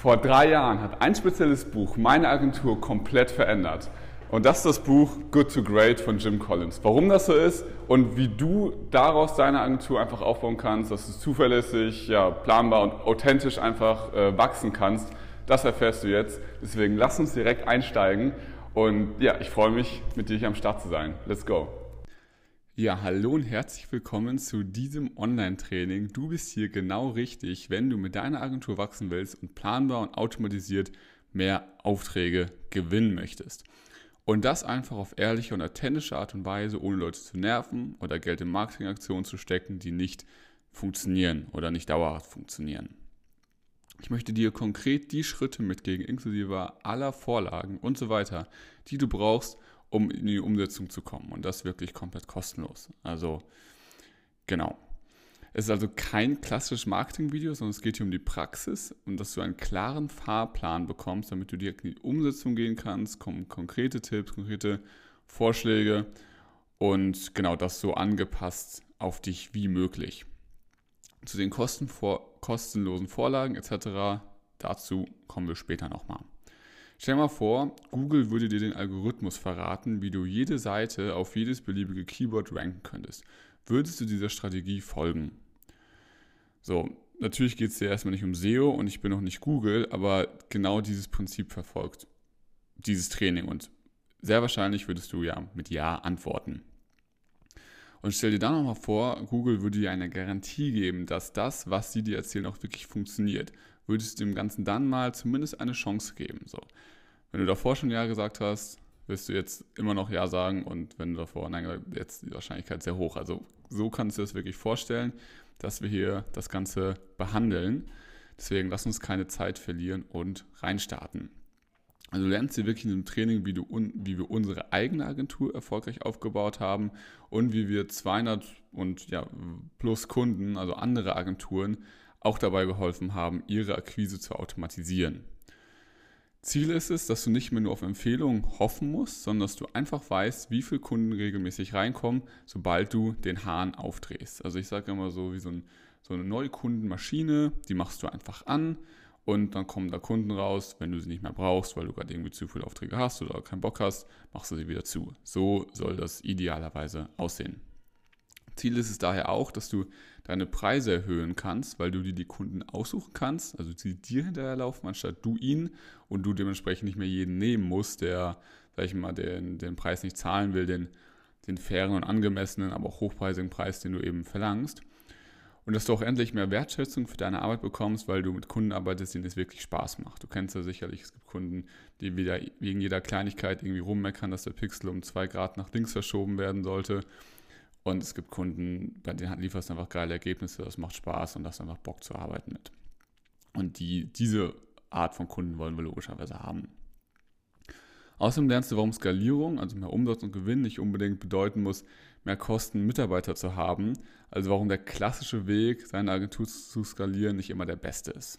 Vor drei Jahren hat ein spezielles Buch meine Agentur komplett verändert. Und das ist das Buch Good to Great von Jim Collins. Warum das so ist und wie du daraus deine Agentur einfach aufbauen kannst, dass du zuverlässig, ja, planbar und authentisch einfach äh, wachsen kannst, das erfährst du jetzt. Deswegen lass uns direkt einsteigen. Und ja, ich freue mich, mit dir hier am Start zu sein. Let's go. Ja, hallo und herzlich willkommen zu diesem Online-Training. Du bist hier genau richtig, wenn du mit deiner Agentur wachsen willst und planbar und automatisiert mehr Aufträge gewinnen möchtest. Und das einfach auf ehrliche und authentische Art und Weise, ohne Leute zu nerven oder Geld in Marketingaktionen zu stecken, die nicht funktionieren oder nicht dauerhaft funktionieren. Ich möchte dir konkret die Schritte mitgeben, inklusive aller Vorlagen und so weiter, die du brauchst, um in die Umsetzung zu kommen. Und das wirklich komplett kostenlos. Also, genau. Es ist also kein klassisches Marketingvideo, sondern es geht hier um die Praxis und dass du einen klaren Fahrplan bekommst, damit du direkt in die Umsetzung gehen kannst, kommen konkrete Tipps, konkrete Vorschläge und genau das so angepasst auf dich wie möglich. Zu den kostenlosen Vorlagen etc. Dazu kommen wir später nochmal. Stell dir mal vor, Google würde dir den Algorithmus verraten, wie du jede Seite auf jedes beliebige Keyword ranken könntest. Würdest du dieser Strategie folgen? So, natürlich geht es dir erstmal nicht um SEO und ich bin noch nicht Google, aber genau dieses Prinzip verfolgt dieses Training und sehr wahrscheinlich würdest du ja mit Ja antworten. Und stell dir dann nochmal vor, Google würde dir eine Garantie geben, dass das, was sie dir erzählen, auch wirklich funktioniert würdest du dem Ganzen dann mal zumindest eine Chance geben. So. Wenn du davor schon Ja gesagt hast, wirst du jetzt immer noch Ja sagen und wenn du davor Nein gesagt hast, jetzt die Wahrscheinlichkeit sehr hoch. Also so kannst du dir das wirklich vorstellen, dass wir hier das Ganze behandeln. Deswegen lass uns keine Zeit verlieren und reinstarten. Also du lernst hier wirklich in dem Training, wie, du wie wir unsere eigene Agentur erfolgreich aufgebaut haben und wie wir 200 und ja, plus Kunden, also andere Agenturen, auch dabei geholfen haben, ihre Akquise zu automatisieren. Ziel ist es, dass du nicht mehr nur auf Empfehlungen hoffen musst, sondern dass du einfach weißt, wie viele Kunden regelmäßig reinkommen, sobald du den Hahn aufdrehst. Also ich sage immer so, wie so, ein, so eine Neukundenmaschine, die machst du einfach an und dann kommen da Kunden raus. Wenn du sie nicht mehr brauchst, weil du gerade irgendwie zu viele Aufträge hast oder keinen Bock hast, machst du sie wieder zu. So soll das idealerweise aussehen. Ziel ist es daher auch, dass du deine Preise erhöhen kannst, weil du dir die Kunden aussuchen kannst, also sie dir hinterherlaufen, anstatt du ihnen und du dementsprechend nicht mehr jeden nehmen musst, der, sag ich mal, den, den Preis nicht zahlen will, den, den fairen und angemessenen, aber auch hochpreisigen Preis, den du eben verlangst. Und dass du auch endlich mehr Wertschätzung für deine Arbeit bekommst, weil du mit Kunden arbeitest, denen es wirklich Spaß macht. Du kennst ja sicherlich, es gibt Kunden, die wieder wegen jeder Kleinigkeit irgendwie rummeckern, dass der Pixel um zwei Grad nach links verschoben werden sollte und es gibt Kunden, bei denen lieferst du einfach geile Ergebnisse, das macht Spaß und das einfach Bock zu arbeiten mit. Und die, diese Art von Kunden wollen wir logischerweise haben. Außerdem lernst du, warum Skalierung, also mehr Umsatz und Gewinn, nicht unbedingt bedeuten muss, mehr Kosten Mitarbeiter zu haben. Also warum der klassische Weg, seine Agentur zu skalieren, nicht immer der beste ist.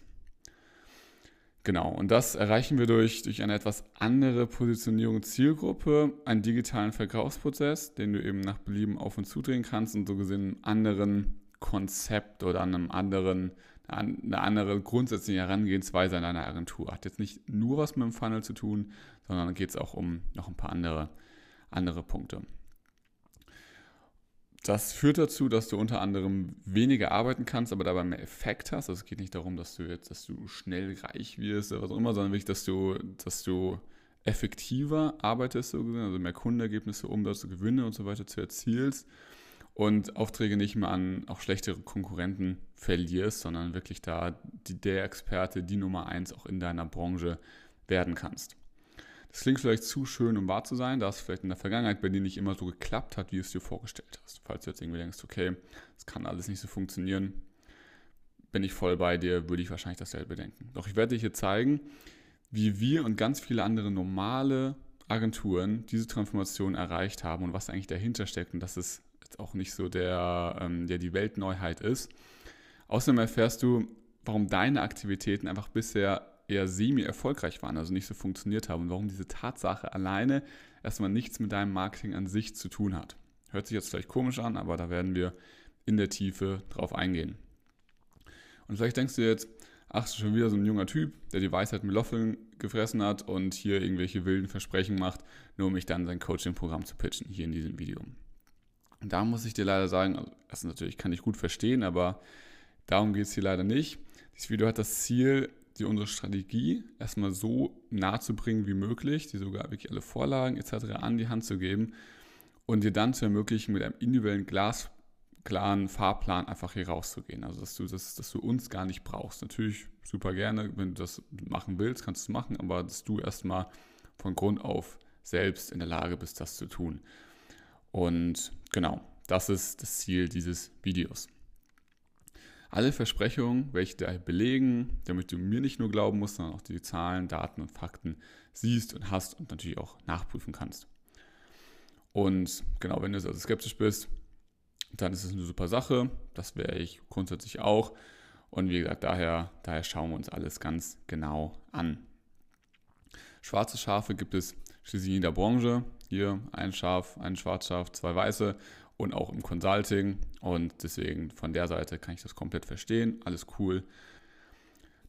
Genau, und das erreichen wir durch, durch eine etwas andere Positionierung Zielgruppe, einen digitalen Verkaufsprozess, den du eben nach Belieben auf und zudrehen kannst und so gesehen einem anderen Konzept oder einem anderen, eine andere grundsätzliche Herangehensweise an deine Agentur. Hat jetzt nicht nur was mit dem Funnel zu tun, sondern geht es auch um noch ein paar andere, andere Punkte. Das führt dazu, dass du unter anderem weniger arbeiten kannst, aber dabei mehr Effekt hast. Also es geht nicht darum, dass du jetzt, dass du schnell reich wirst oder was auch immer, sondern wirklich, dass du, dass du effektiver arbeitest, so gesehen, also mehr Kundenergebnisse, Umsatz, Gewinne und so weiter zu erzielst und Aufträge nicht mehr an auch schlechtere Konkurrenten verlierst, sondern wirklich da die, der Experte, die Nummer eins auch in deiner Branche werden kannst. Das klingt vielleicht zu schön, um wahr zu sein, da es vielleicht in der Vergangenheit bei dir nicht immer so geklappt hat, wie du es dir vorgestellt hast. Falls du jetzt irgendwie denkst, okay, das kann alles nicht so funktionieren, bin ich voll bei dir, würde ich wahrscheinlich dasselbe denken. Doch ich werde dir hier zeigen, wie wir und ganz viele andere normale Agenturen diese Transformation erreicht haben und was eigentlich dahinter steckt und dass es jetzt auch nicht so der, ähm, der die Weltneuheit ist. Außerdem erfährst du, warum deine Aktivitäten einfach bisher eher semi-erfolgreich waren, also nicht so funktioniert haben und warum diese Tatsache alleine erstmal nichts mit deinem Marketing an sich zu tun hat. Hört sich jetzt vielleicht komisch an, aber da werden wir in der Tiefe drauf eingehen. Und vielleicht denkst du jetzt, ach, schon wieder so ein junger Typ, der die Weisheit mit Löffeln gefressen hat und hier irgendwelche wilden Versprechen macht, nur um mich dann sein Coaching-Programm zu pitchen, hier in diesem Video. Und da muss ich dir leider sagen, also das natürlich kann ich gut verstehen, aber darum geht es hier leider nicht. Dieses Video hat das Ziel, dir unsere Strategie erstmal so nahe zu bringen wie möglich, dir sogar wirklich alle Vorlagen etc. an die Hand zu geben und dir dann zu ermöglichen, mit einem individuellen glasklaren Fahrplan einfach hier rauszugehen. Also dass du, das, dass du uns gar nicht brauchst. Natürlich super gerne, wenn du das machen willst, kannst du es machen, aber dass du erstmal von Grund auf selbst in der Lage bist, das zu tun. Und genau, das ist das Ziel dieses Videos. Alle Versprechungen, welche da belegen, damit du mir nicht nur glauben musst, sondern auch die Zahlen, Daten und Fakten siehst und hast und natürlich auch nachprüfen kannst. Und genau, wenn du also skeptisch bist, dann ist es eine super Sache. Das wäre ich grundsätzlich auch. Und wie gesagt, daher, daher schauen wir uns alles ganz genau an. Schwarze Schafe gibt es schließlich in jeder Branche. Hier ein Schaf, ein Schwarzschaf, zwei weiße und auch im Consulting. Und deswegen von der Seite kann ich das komplett verstehen. Alles cool.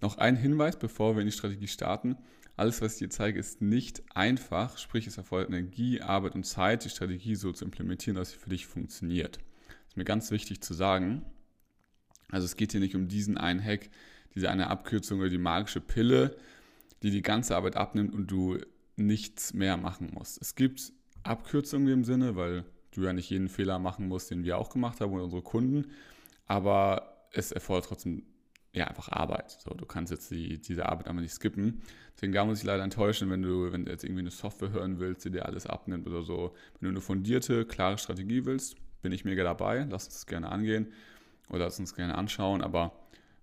Noch ein Hinweis, bevor wir in die Strategie starten. Alles, was ich dir zeige, ist nicht einfach, sprich es erfordert Energie, Arbeit und Zeit, die Strategie so zu implementieren, dass sie für dich funktioniert. Das ist mir ganz wichtig zu sagen. Also es geht hier nicht um diesen einen Hack, diese eine Abkürzung oder die magische Pille, die die ganze Arbeit abnimmt und du nichts mehr machen musst. Es gibt Abkürzungen im Sinne, weil du ja nicht jeden Fehler machen musst, den wir auch gemacht haben oder unsere Kunden, aber es erfordert trotzdem ja, einfach Arbeit. So, du kannst jetzt die, diese Arbeit einfach nicht skippen. Deswegen da muss ich leider enttäuschen, wenn du, wenn du jetzt irgendwie eine Software hören willst, die dir alles abnimmt oder so. Wenn du eine fundierte, klare Strategie willst, bin ich mega dabei. Lass uns das gerne angehen oder lass uns gerne anschauen. Aber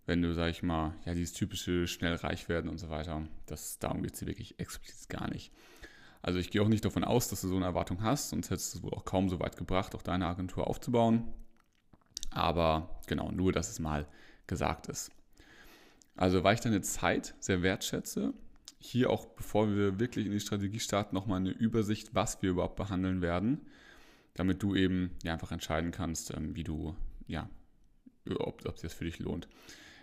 wenn du, sag ich mal, ja, dieses typische schnell reich werden und so weiter, das, darum geht es dir wirklich explizit gar nicht. Also ich gehe auch nicht davon aus, dass du so eine Erwartung hast, sonst hättest du es wohl auch kaum so weit gebracht, auch deine Agentur aufzubauen. Aber genau, nur, dass es mal gesagt ist. Also, weil ich deine Zeit sehr wertschätze, hier auch, bevor wir wirklich in die Strategie starten, nochmal eine Übersicht, was wir überhaupt behandeln werden, damit du eben ja, einfach entscheiden kannst, ähm, wie du, ja, ob, sich das für dich lohnt.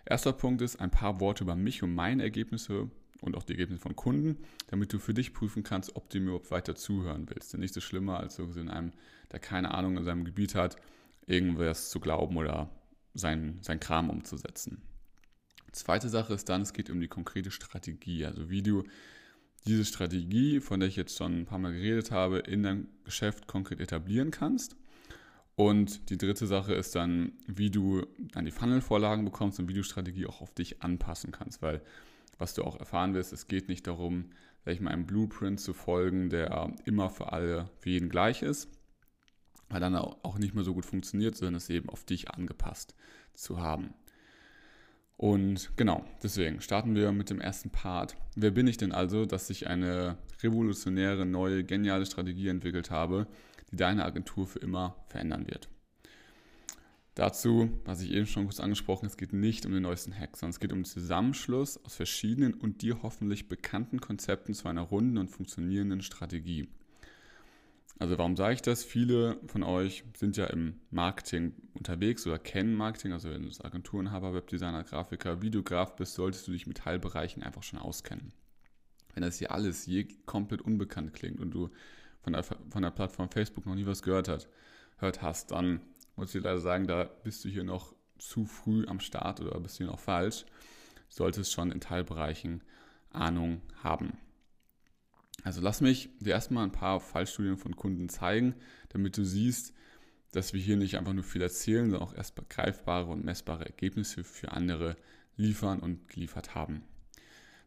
Erster Punkt ist ein paar Worte über mich und meine Ergebnisse und auch die Ergebnisse von Kunden, damit du für dich prüfen kannst, ob du mir überhaupt weiter zuhören willst. Denn nichts ist schlimmer, als so in einem, der keine Ahnung in seinem Gebiet hat, irgendwas zu glauben oder sein, sein Kram umzusetzen. Zweite Sache ist dann, es geht um die konkrete Strategie, also wie du diese Strategie, von der ich jetzt schon ein paar Mal geredet habe, in dein Geschäft konkret etablieren kannst. Und die dritte Sache ist dann, wie du dann die Funnel-Vorlagen bekommst und wie du Strategie auch auf dich anpassen kannst, weil was du auch erfahren wirst, es geht nicht darum, sag ich mal, einem Blueprint zu folgen, der immer für alle, für jeden gleich ist, weil dann auch nicht mehr so gut funktioniert, sondern es eben auf dich angepasst zu haben. Und genau, deswegen starten wir mit dem ersten Part. Wer bin ich denn also, dass ich eine revolutionäre, neue, geniale Strategie entwickelt habe, die deine Agentur für immer verändern wird? Dazu, was ich eben schon kurz angesprochen es geht nicht um den neuesten Hack, sondern es geht um den Zusammenschluss aus verschiedenen und dir hoffentlich bekannten Konzepten zu einer runden und funktionierenden Strategie. Also warum sage ich das? Viele von euch sind ja im Marketing unterwegs oder kennen Marketing. Also wenn du Agenturenhaber, Webdesigner, Grafiker, Videograf bist, solltest du dich mit Teilbereichen einfach schon auskennen. Wenn das hier alles je komplett unbekannt klingt und du von der, von der Plattform Facebook noch nie was gehört, hat, hört hast, dann muss ich leider sagen, da bist du hier noch zu früh am Start oder bist du hier noch falsch. Solltest schon in Teilbereichen Ahnung haben. Also lass mich dir erstmal ein paar Fallstudien von Kunden zeigen, damit du siehst, dass wir hier nicht einfach nur viel erzählen, sondern auch erst greifbare und messbare Ergebnisse für andere liefern und geliefert haben.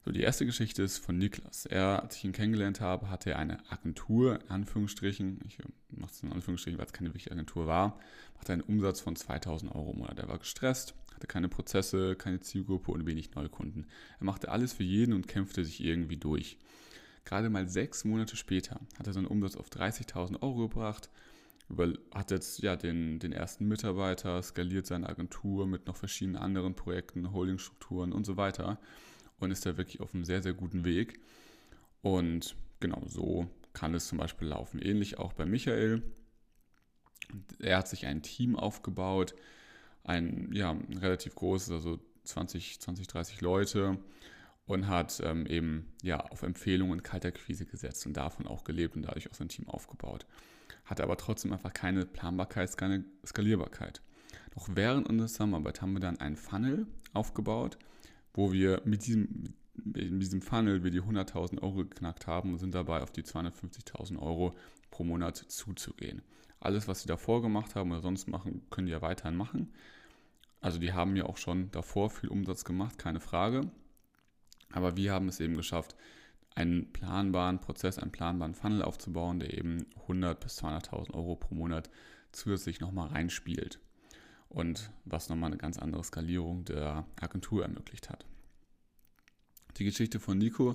So, die erste Geschichte ist von Niklas. Er, als ich ihn kennengelernt habe, hatte er eine Agentur, in Anführungsstrichen, ich mache es in Anführungsstrichen, weil es keine wirkliche Agentur war, hatte einen Umsatz von 2000 Euro im Monat. Er war gestresst, hatte keine Prozesse, keine Zielgruppe und wenig Neukunden. Er machte alles für jeden und kämpfte sich irgendwie durch. Gerade mal sechs Monate später hat er seinen Umsatz auf 30.000 Euro gebracht, hat jetzt ja den, den ersten Mitarbeiter, skaliert seine Agentur mit noch verschiedenen anderen Projekten, Holdingstrukturen und so weiter und ist da wirklich auf einem sehr, sehr guten Weg. Und genau so kann es zum Beispiel laufen. Ähnlich auch bei Michael. Er hat sich ein Team aufgebaut, ein ja, relativ großes, also 20, 20, 30 Leute und hat ähm, eben ja auf Empfehlungen und Kalterquise gesetzt und davon auch gelebt und dadurch auch sein Team aufgebaut. Hatte aber trotzdem einfach keine Planbarkeit, keine Skalierbarkeit. Doch während unserer Zusammenarbeit haben wir dann einen Funnel aufgebaut, wo wir mit diesem, in diesem Funnel wir die 100.000 Euro geknackt haben und sind dabei auf die 250.000 Euro pro Monat zuzugehen. Alles, was sie davor gemacht haben oder sonst machen, können die ja weiterhin machen. Also die haben ja auch schon davor viel Umsatz gemacht, keine Frage. Aber wir haben es eben geschafft, einen planbaren Prozess, einen planbaren Funnel aufzubauen, der eben 100 bis 200.000 Euro pro Monat zusätzlich nochmal reinspielt. Und was nochmal eine ganz andere Skalierung der Agentur ermöglicht hat. Die Geschichte von Nico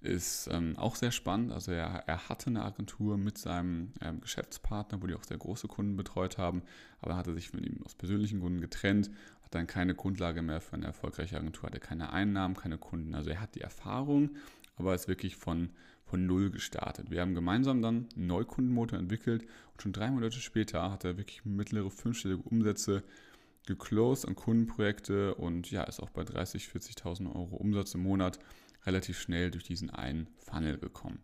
ist ähm, auch sehr spannend. Also er, er, hatte eine Agentur mit seinem ähm, Geschäftspartner, wo die auch sehr große Kunden betreut haben, aber er hatte sich von ihm aus persönlichen Gründen getrennt, hat dann keine Grundlage mehr für eine erfolgreiche Agentur, hatte keine Einnahmen, keine Kunden. Also er hat die Erfahrung, aber ist wirklich von, von null gestartet. Wir haben gemeinsam dann einen Neukundenmotor entwickelt und schon drei Monate später hat er wirklich mittlere fünfstellige Umsätze geclosed an Kundenprojekte und ja, ist auch bei 30.000, 40.000 Euro Umsatz im Monat relativ schnell durch diesen einen Funnel gekommen.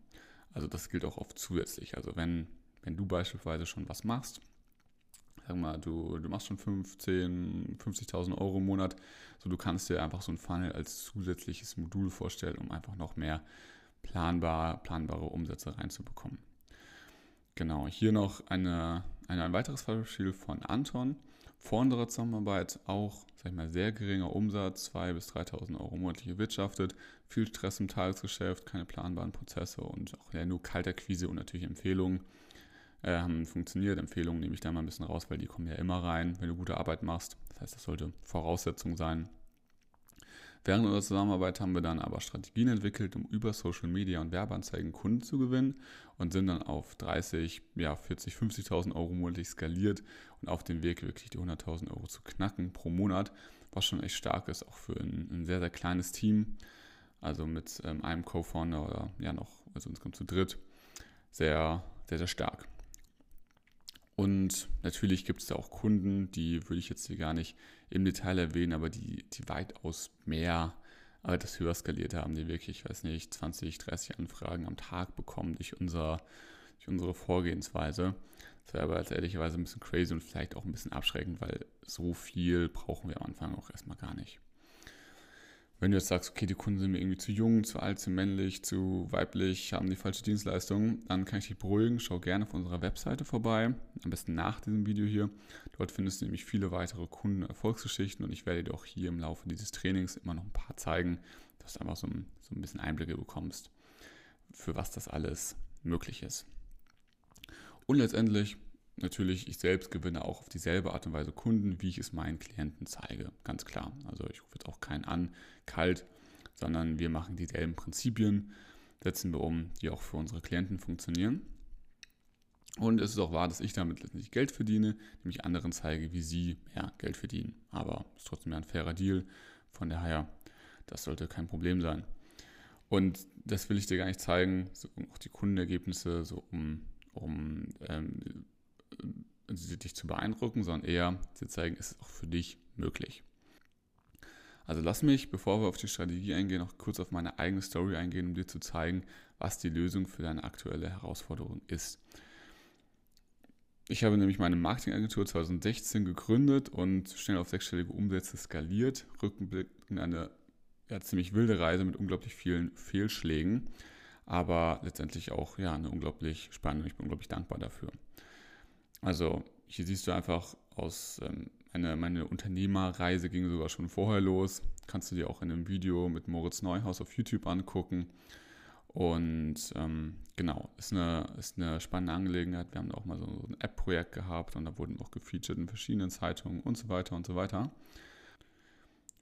Also das gilt auch oft zusätzlich. Also wenn, wenn du beispielsweise schon was machst, sag mal, du, du machst schon 15, 50.000 Euro im Monat, so du kannst dir einfach so ein Funnel als zusätzliches Modul vorstellen, um einfach noch mehr planbar, planbare Umsätze reinzubekommen. Genau, hier noch eine, eine, ein weiteres Beispiel von Anton. Vor unserer Zusammenarbeit auch, sag ich mal, sehr geringer Umsatz, 2.000 bis 3.000 Euro monatlich gewirtschaftet, viel Stress im Tagesgeschäft, keine planbaren Prozesse und auch ja, nur Kalterquise und natürlich Empfehlungen äh, haben funktioniert. Empfehlungen nehme ich da mal ein bisschen raus, weil die kommen ja immer rein, wenn du gute Arbeit machst. Das heißt, das sollte Voraussetzung sein. Während unserer Zusammenarbeit haben wir dann aber Strategien entwickelt, um über Social Media und Werbeanzeigen Kunden zu gewinnen und sind dann auf 30, ja, 40, 50.000 Euro monatlich skaliert und auf dem Weg wirklich die 100.000 Euro zu knacken pro Monat, was schon echt stark ist, auch für ein, ein sehr, sehr kleines Team. Also mit ähm, einem Co-Founder oder ja noch, also insgesamt zu dritt, sehr, sehr, sehr stark. Und natürlich gibt es da auch Kunden, die würde ich jetzt hier gar nicht im Detail erwähnen, aber die, die weitaus mehr, aber das höher skaliert haben, die wirklich, ich weiß nicht, 20, 30 Anfragen am Tag bekommen durch, unser, durch unsere Vorgehensweise. Das wäre aber als ehrlicherweise ein bisschen crazy und vielleicht auch ein bisschen abschreckend, weil so viel brauchen wir am Anfang auch erstmal gar nicht. Wenn du jetzt sagst, okay, die Kunden sind mir irgendwie zu jung, zu alt, zu männlich, zu weiblich, haben die falsche Dienstleistung, dann kann ich dich beruhigen. Schau gerne auf unserer Webseite vorbei, am besten nach diesem Video hier. Dort findest du nämlich viele weitere Kundenerfolgsgeschichten und ich werde dir auch hier im Laufe dieses Trainings immer noch ein paar zeigen, dass du einfach so ein, so ein bisschen Einblicke bekommst, für was das alles möglich ist. Und letztendlich natürlich, ich selbst gewinne auch auf dieselbe Art und Weise Kunden, wie ich es meinen Klienten zeige. Ganz klar. Also ich rufe jetzt auch keinen an, kalt, sondern wir machen dieselben Prinzipien, setzen wir um, die auch für unsere Klienten funktionieren. Und es ist auch wahr, dass ich damit letztendlich Geld verdiene, nämlich anderen zeige, wie sie mehr Geld verdienen. Aber es ist trotzdem ein fairer Deal. Von daher, das sollte kein Problem sein. Und das will ich dir gar nicht zeigen, so, auch die Kundenergebnisse, so um, um ähm, dich zu beeindrucken, sondern eher zu zeigen, es ist auch für dich möglich. Also lass mich, bevor wir auf die Strategie eingehen, noch kurz auf meine eigene Story eingehen, um dir zu zeigen, was die Lösung für deine aktuelle Herausforderung ist. Ich habe nämlich meine Marketingagentur 2016 gegründet und schnell auf sechsstellige Umsätze skaliert. Rückblick in eine ja, ziemlich wilde Reise mit unglaublich vielen Fehlschlägen, aber letztendlich auch ja, eine unglaublich spannende. Ich bin unglaublich dankbar dafür. Also hier siehst du einfach aus, ähm, eine, meine Unternehmerreise ging sogar schon vorher los. Kannst du dir auch in einem Video mit Moritz Neuhaus auf YouTube angucken. Und ähm, genau, ist eine, ist eine spannende Angelegenheit. Wir haben auch mal so ein App-Projekt gehabt und da wurden auch gefeatured in verschiedenen Zeitungen und so weiter und so weiter.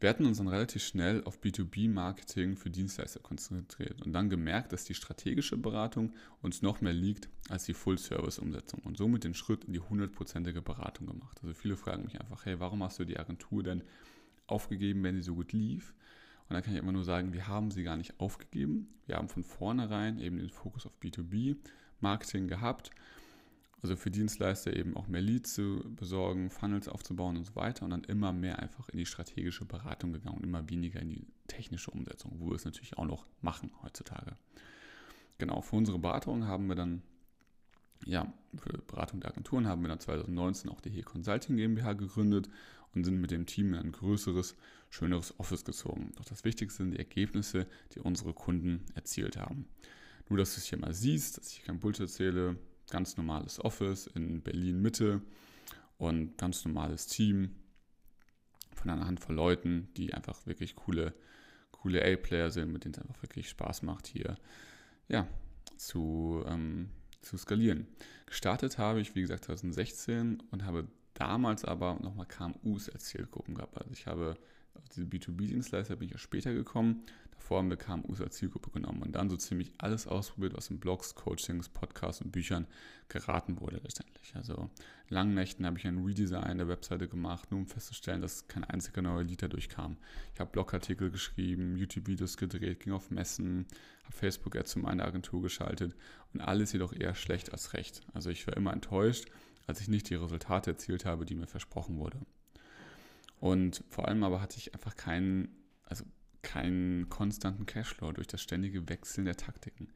Wir hatten uns dann relativ schnell auf B2B-Marketing für Dienstleister konzentriert und dann gemerkt, dass die strategische Beratung uns noch mehr liegt als die Full-Service-Umsetzung und somit den Schritt in die hundertprozentige Beratung gemacht. Also viele fragen mich einfach, hey, warum hast du die Agentur denn aufgegeben, wenn sie so gut lief? Und dann kann ich immer nur sagen, wir haben sie gar nicht aufgegeben. Wir haben von vornherein eben den Fokus auf B2B-Marketing gehabt Also für Dienstleister eben auch mehr Leads zu besorgen, Funnels aufzubauen und so weiter und dann immer mehr einfach in die strategische Beratung gegangen und immer weniger in die technische Umsetzung, wo wir es natürlich auch noch machen heutzutage. Genau, für unsere Beratung haben wir dann, ja, für Beratung der Agenturen haben wir dann 2019 auch die He Consulting GmbH gegründet und sind mit dem Team in ein größeres, schöneres Office gezogen. Doch das Wichtigste sind die Ergebnisse, die unsere Kunden erzielt haben. Nur, dass du es hier mal siehst, dass ich kein Bullshit erzähle, ganz normales Office in Berlin Mitte und ganz normales Team von einer Handvoll Leuten, die einfach wirklich coole, coole A-Player sind, mit denen es einfach wirklich Spaß macht, hier ja, zu, ähm, zu skalieren. Gestartet habe ich, wie gesagt, 2016 und habe damals aber nochmal KMUs als Zielgruppen gehabt. Also ich habe auf diese B2B-Dienstleister bin ich ja später gekommen. Wir KMUs als Zielgruppe genommen und dann so ziemlich alles ausprobiert, was in Blogs, Coachings, Podcasts und Büchern geraten wurde letztendlich. Also langen Nächten habe ich ein Redesign der Webseite gemacht, nur um festzustellen, dass kein einziger neuer Liter durchkam. Ich habe Blogartikel geschrieben, YouTube-Videos gedreht, ging auf Messen, habe Facebook-Ads zu meiner Agentur geschaltet und alles jedoch eher schlecht als recht. Also ich war immer enttäuscht, als ich nicht die Resultate erzielt habe, die mir versprochen wurde. Und vor allem aber hatte ich einfach keinen, also keinen konstanten Cashflow durch das ständige Wechseln der Taktiken.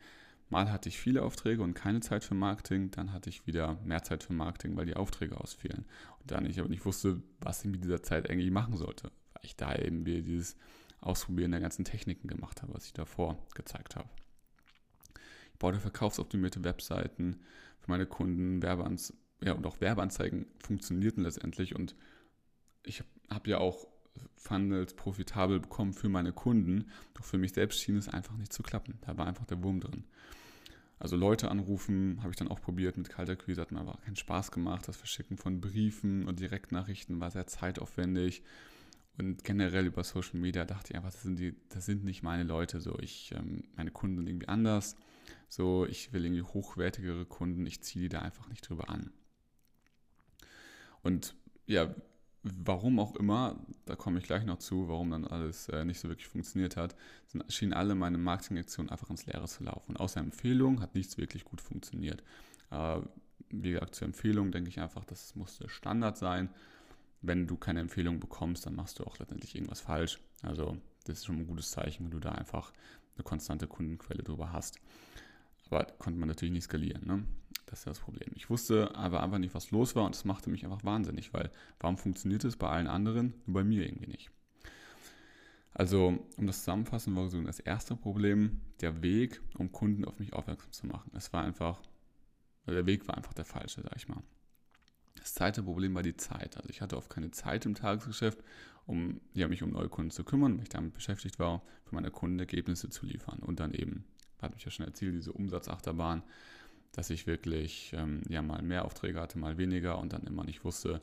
Mal hatte ich viele Aufträge und keine Zeit für Marketing, dann hatte ich wieder mehr Zeit für Marketing, weil die Aufträge ausfielen. Und dann ich aber nicht wusste, was ich mit dieser Zeit eigentlich machen sollte, weil ich da eben wieder dieses Ausprobieren der ganzen Techniken gemacht habe, was ich davor gezeigt habe. Ich baute verkaufsoptimierte Webseiten für meine Kunden, Werbeanz ja, und auch Werbeanzeigen funktionierten letztendlich und ich habe habe ja auch Funnels profitabel bekommen für meine Kunden, doch für mich selbst schien es einfach nicht zu klappen. Da war einfach der Wurm drin. Also Leute anrufen habe ich dann auch probiert mit Kaltakquise, hat mir aber keinen Spaß gemacht. Das Verschicken von Briefen und Direktnachrichten war sehr zeitaufwendig. Und generell über Social Media dachte ich einfach, das sind, die, das sind nicht meine Leute. So, ich, ähm, meine Kunden sind irgendwie anders. So, ich will irgendwie hochwertigere Kunden. Ich ziehe die da einfach nicht drüber an. Und ja, warum auch immer, da komme ich gleich noch zu, warum dann alles äh, nicht so wirklich funktioniert hat, sind, schienen alle meine Marketingaktionen einfach ins Leere zu laufen. Und außer Empfehlung hat nichts wirklich gut funktioniert. Äh, wie gesagt, zur Empfehlung denke ich einfach, das musste Standard sein. Wenn du keine Empfehlung bekommst, dann machst du auch letztendlich irgendwas falsch. Also das ist schon ein gutes Zeichen, wenn du da einfach eine konstante Kundenquelle drüber hast. Aber konnte man natürlich nicht skalieren. Ne? Das ist das Problem. Ich wusste aber einfach nicht, was los war und das machte mich einfach wahnsinnig, weil warum funktioniert es bei allen anderen, nur bei mir irgendwie nicht? Also, um das zusammenfassen, war so das erste Problem der Weg, um Kunden auf mich aufmerksam zu machen. Es war einfach, der Weg war einfach der falsche, sag ich mal. Das zweite Problem war die Zeit. Also ich hatte oft keine Zeit im Tagesgeschäft, um ja, mich um neue Kunden zu kümmern, weil ich damit beschäftigt war, für meine Kunden Ergebnisse zu liefern. Und dann eben, hatte ich ja schon erzählt, diese Umsatzachterbahn dass ich wirklich ähm, ja mal mehr Aufträge hatte, mal weniger und dann immer nicht wusste,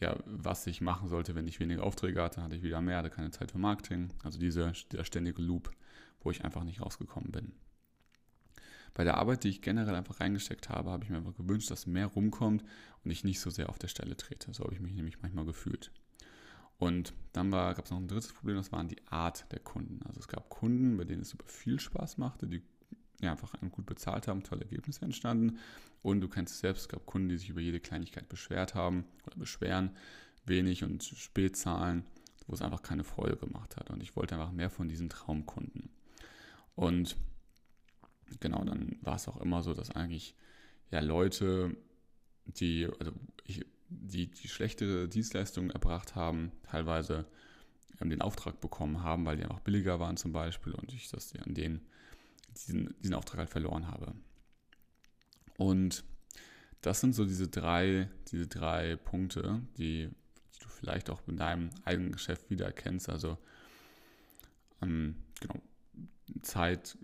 ja, was ich machen sollte, wenn ich weniger Aufträge hatte, hatte ich wieder mehr, hatte keine Zeit für Marketing. Also diese, dieser ständige Loop, wo ich einfach nicht rausgekommen bin. Bei der Arbeit, die ich generell einfach reingesteckt habe, habe ich mir einfach gewünscht, dass mehr rumkommt und ich nicht so sehr auf der Stelle trete. So habe ich mich nämlich manchmal gefühlt. Und dann gab es noch ein drittes Problem, das waren die Art der Kunden. Also es gab Kunden, bei denen es super viel Spaß machte, die ja, einfach gut bezahlt haben, tolle Ergebnisse entstanden. Und du kennst es selbst, es gab Kunden, die sich über jede Kleinigkeit beschwert haben oder beschweren, wenig und spät zahlen, wo es einfach keine Freude gemacht hat. Und ich wollte einfach mehr von diesen Traumkunden. Und genau, dann war es auch immer so, dass eigentlich ja Leute, die, also ich, die, die schlechtere Dienstleistungen erbracht haben, teilweise ähm, den Auftrag bekommen haben, weil die einfach billiger waren zum Beispiel und ich das an denen diesen, diesen Auftrag halt verloren habe. Und das sind so diese drei, diese drei Punkte, die, die du vielleicht auch in deinem eigenen Geschäft wiedererkennst. Also ähm, genau, Zeit,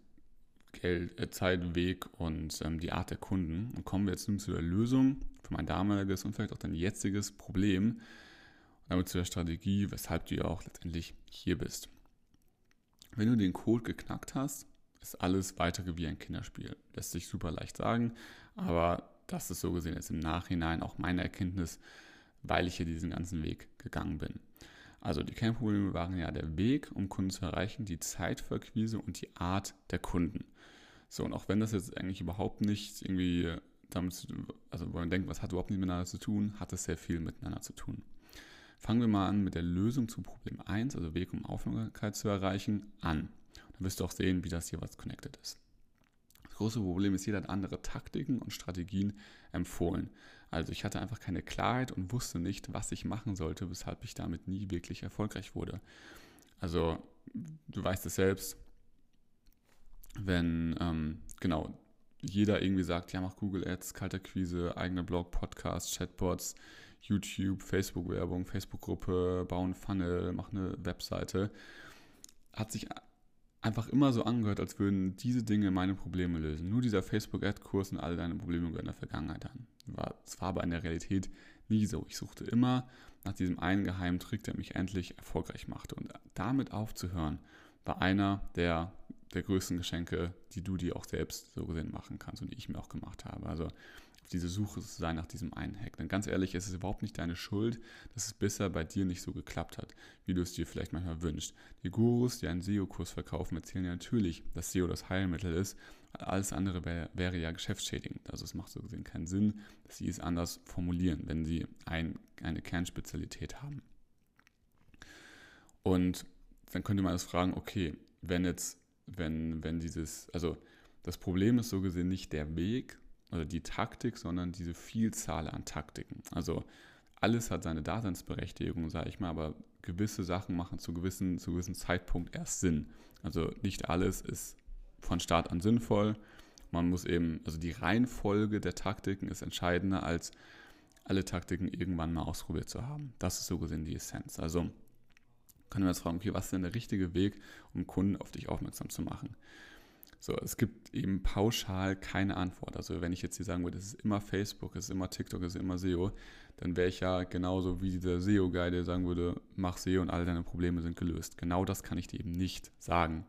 Geld, äh, Zeit, Weg und ähm, die Art der Kunden. Und kommen wir jetzt nun zu der Lösung für mein damaliges und vielleicht auch dein jetziges Problem. Und damit zu der Strategie, weshalb du ja auch letztendlich hier bist. Wenn du den Code geknackt hast, ist alles weitere wie ein Kinderspiel. Lässt sich super leicht sagen, aber das ist so gesehen jetzt im Nachhinein auch meine Erkenntnis, weil ich hier diesen ganzen Weg gegangen bin. Also die Kernprobleme waren ja der Weg, um Kunden zu erreichen, die Zeit für Akquise und die Art der Kunden. So, und auch wenn das jetzt eigentlich überhaupt nicht irgendwie damit, also wenn man denkt, was hat überhaupt nicht miteinander zu tun, hat es sehr viel miteinander zu tun. Fangen wir mal an mit der Lösung zu Problem 1, also Weg, um Aufmerksamkeit zu erreichen, an. Dann wirst du auch sehen, wie das jeweils connected ist. Das große Problem ist, jeder hat andere Taktiken und Strategien empfohlen. Also ich hatte einfach keine Klarheit und wusste nicht, was ich machen sollte, weshalb ich damit nie wirklich erfolgreich wurde. Also du weißt es selbst, wenn ähm, genau jeder irgendwie sagt, ja, mach Google Ads, Kalterquise, eigener Blog, Podcast, Chatbots, YouTube, Facebook-Werbung, Facebook-Gruppe, bauen Funnel, mach eine Webseite, hat sich einfach immer so angehört, als würden diese Dinge meine Probleme lösen. Nur dieser Facebook-Ad-Kurs und all deine Probleme gehören der Vergangenheit an. Es war aber in der Realität nie so. Ich suchte immer nach diesem einen geheimen Trick, der mich endlich erfolgreich machte. Und damit aufzuhören, war einer der der größten Geschenke, die du dir auch selbst so gesehen machen kannst und die ich mir auch gemacht habe. Also diese Suche zu sein nach diesem einen Hack. Denn ganz ehrlich, es ist überhaupt nicht deine Schuld, dass es bisher bei dir nicht so geklappt hat, wie du es dir vielleicht manchmal wünschst. Die Gurus, die einen SEO-Kurs verkaufen, erzählen ja natürlich, dass SEO das Heilmittel ist. Alles andere wär, wäre ja geschäftsschädigend. Also es macht so gesehen keinen Sinn, dass sie es anders formulieren, wenn sie ein, eine Kernspezialität haben. Und dann könnte man das fragen, okay, wenn jetzt wenn, wenn dieses, also das Problem ist so gesehen nicht der Weg oder die Taktik, sondern diese Vielzahl an Taktiken. Also alles hat seine Daseinsberechtigung, sage ich mal, aber gewisse Sachen machen zu gewissen, zu gewissen Zeitpunkt erst Sinn. Also nicht alles ist von Start an sinnvoll. Man muss eben, also die Reihenfolge der Taktiken ist entscheidender als alle Taktiken irgendwann mal ausprobiert zu haben. Das ist so gesehen die Essenz. Also können wir uns fragen, okay, was ist denn der richtige Weg, um Kunden auf dich aufmerksam zu machen? So, es gibt eben pauschal keine Antwort. Also wenn ich jetzt hier sagen würde, es ist immer Facebook, es ist immer TikTok, es ist immer SEO, dann wäre ich ja genauso wie dieser SEO-Guy, der sagen würde, mach SEO und all deine Probleme sind gelöst. Genau das kann ich dir eben nicht sagen.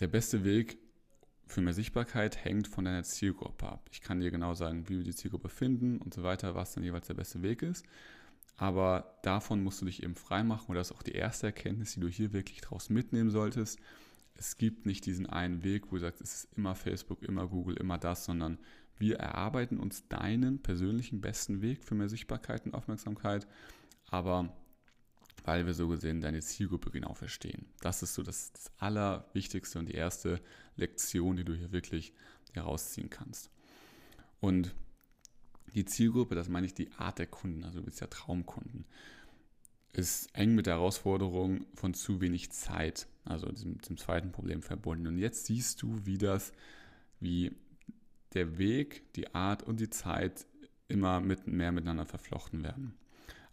Der beste Weg für mehr Sichtbarkeit hängt von deiner Zielgruppe ab. Ich kann dir genau sagen, wie wir die Zielgruppe finden und so weiter, was dann jeweils der beste Weg ist. Aber davon musst du dich eben freimachen und das ist auch die erste Erkenntnis, die du hier wirklich draus mitnehmen solltest. Es gibt nicht diesen einen Weg, wo du sagst, es ist immer Facebook, immer Google, immer das, sondern wir erarbeiten uns deinen persönlichen besten Weg für mehr Sichtbarkeit und Aufmerksamkeit, aber weil wir so gesehen deine Zielgruppe genau verstehen. Das ist so das, das Allerwichtigste und die erste Lektion, die du hier wirklich herausziehen kannst. Und die Zielgruppe, das meine ich die Art der Kunden, also du bist ja Traumkunden, ist eng mit der Herausforderung von zu wenig Zeit, also diesem, diesem zweiten Problem verbunden. Und jetzt siehst du, wie das, wie der Weg, die Art und die Zeit immer mit, mehr miteinander verflochten werden.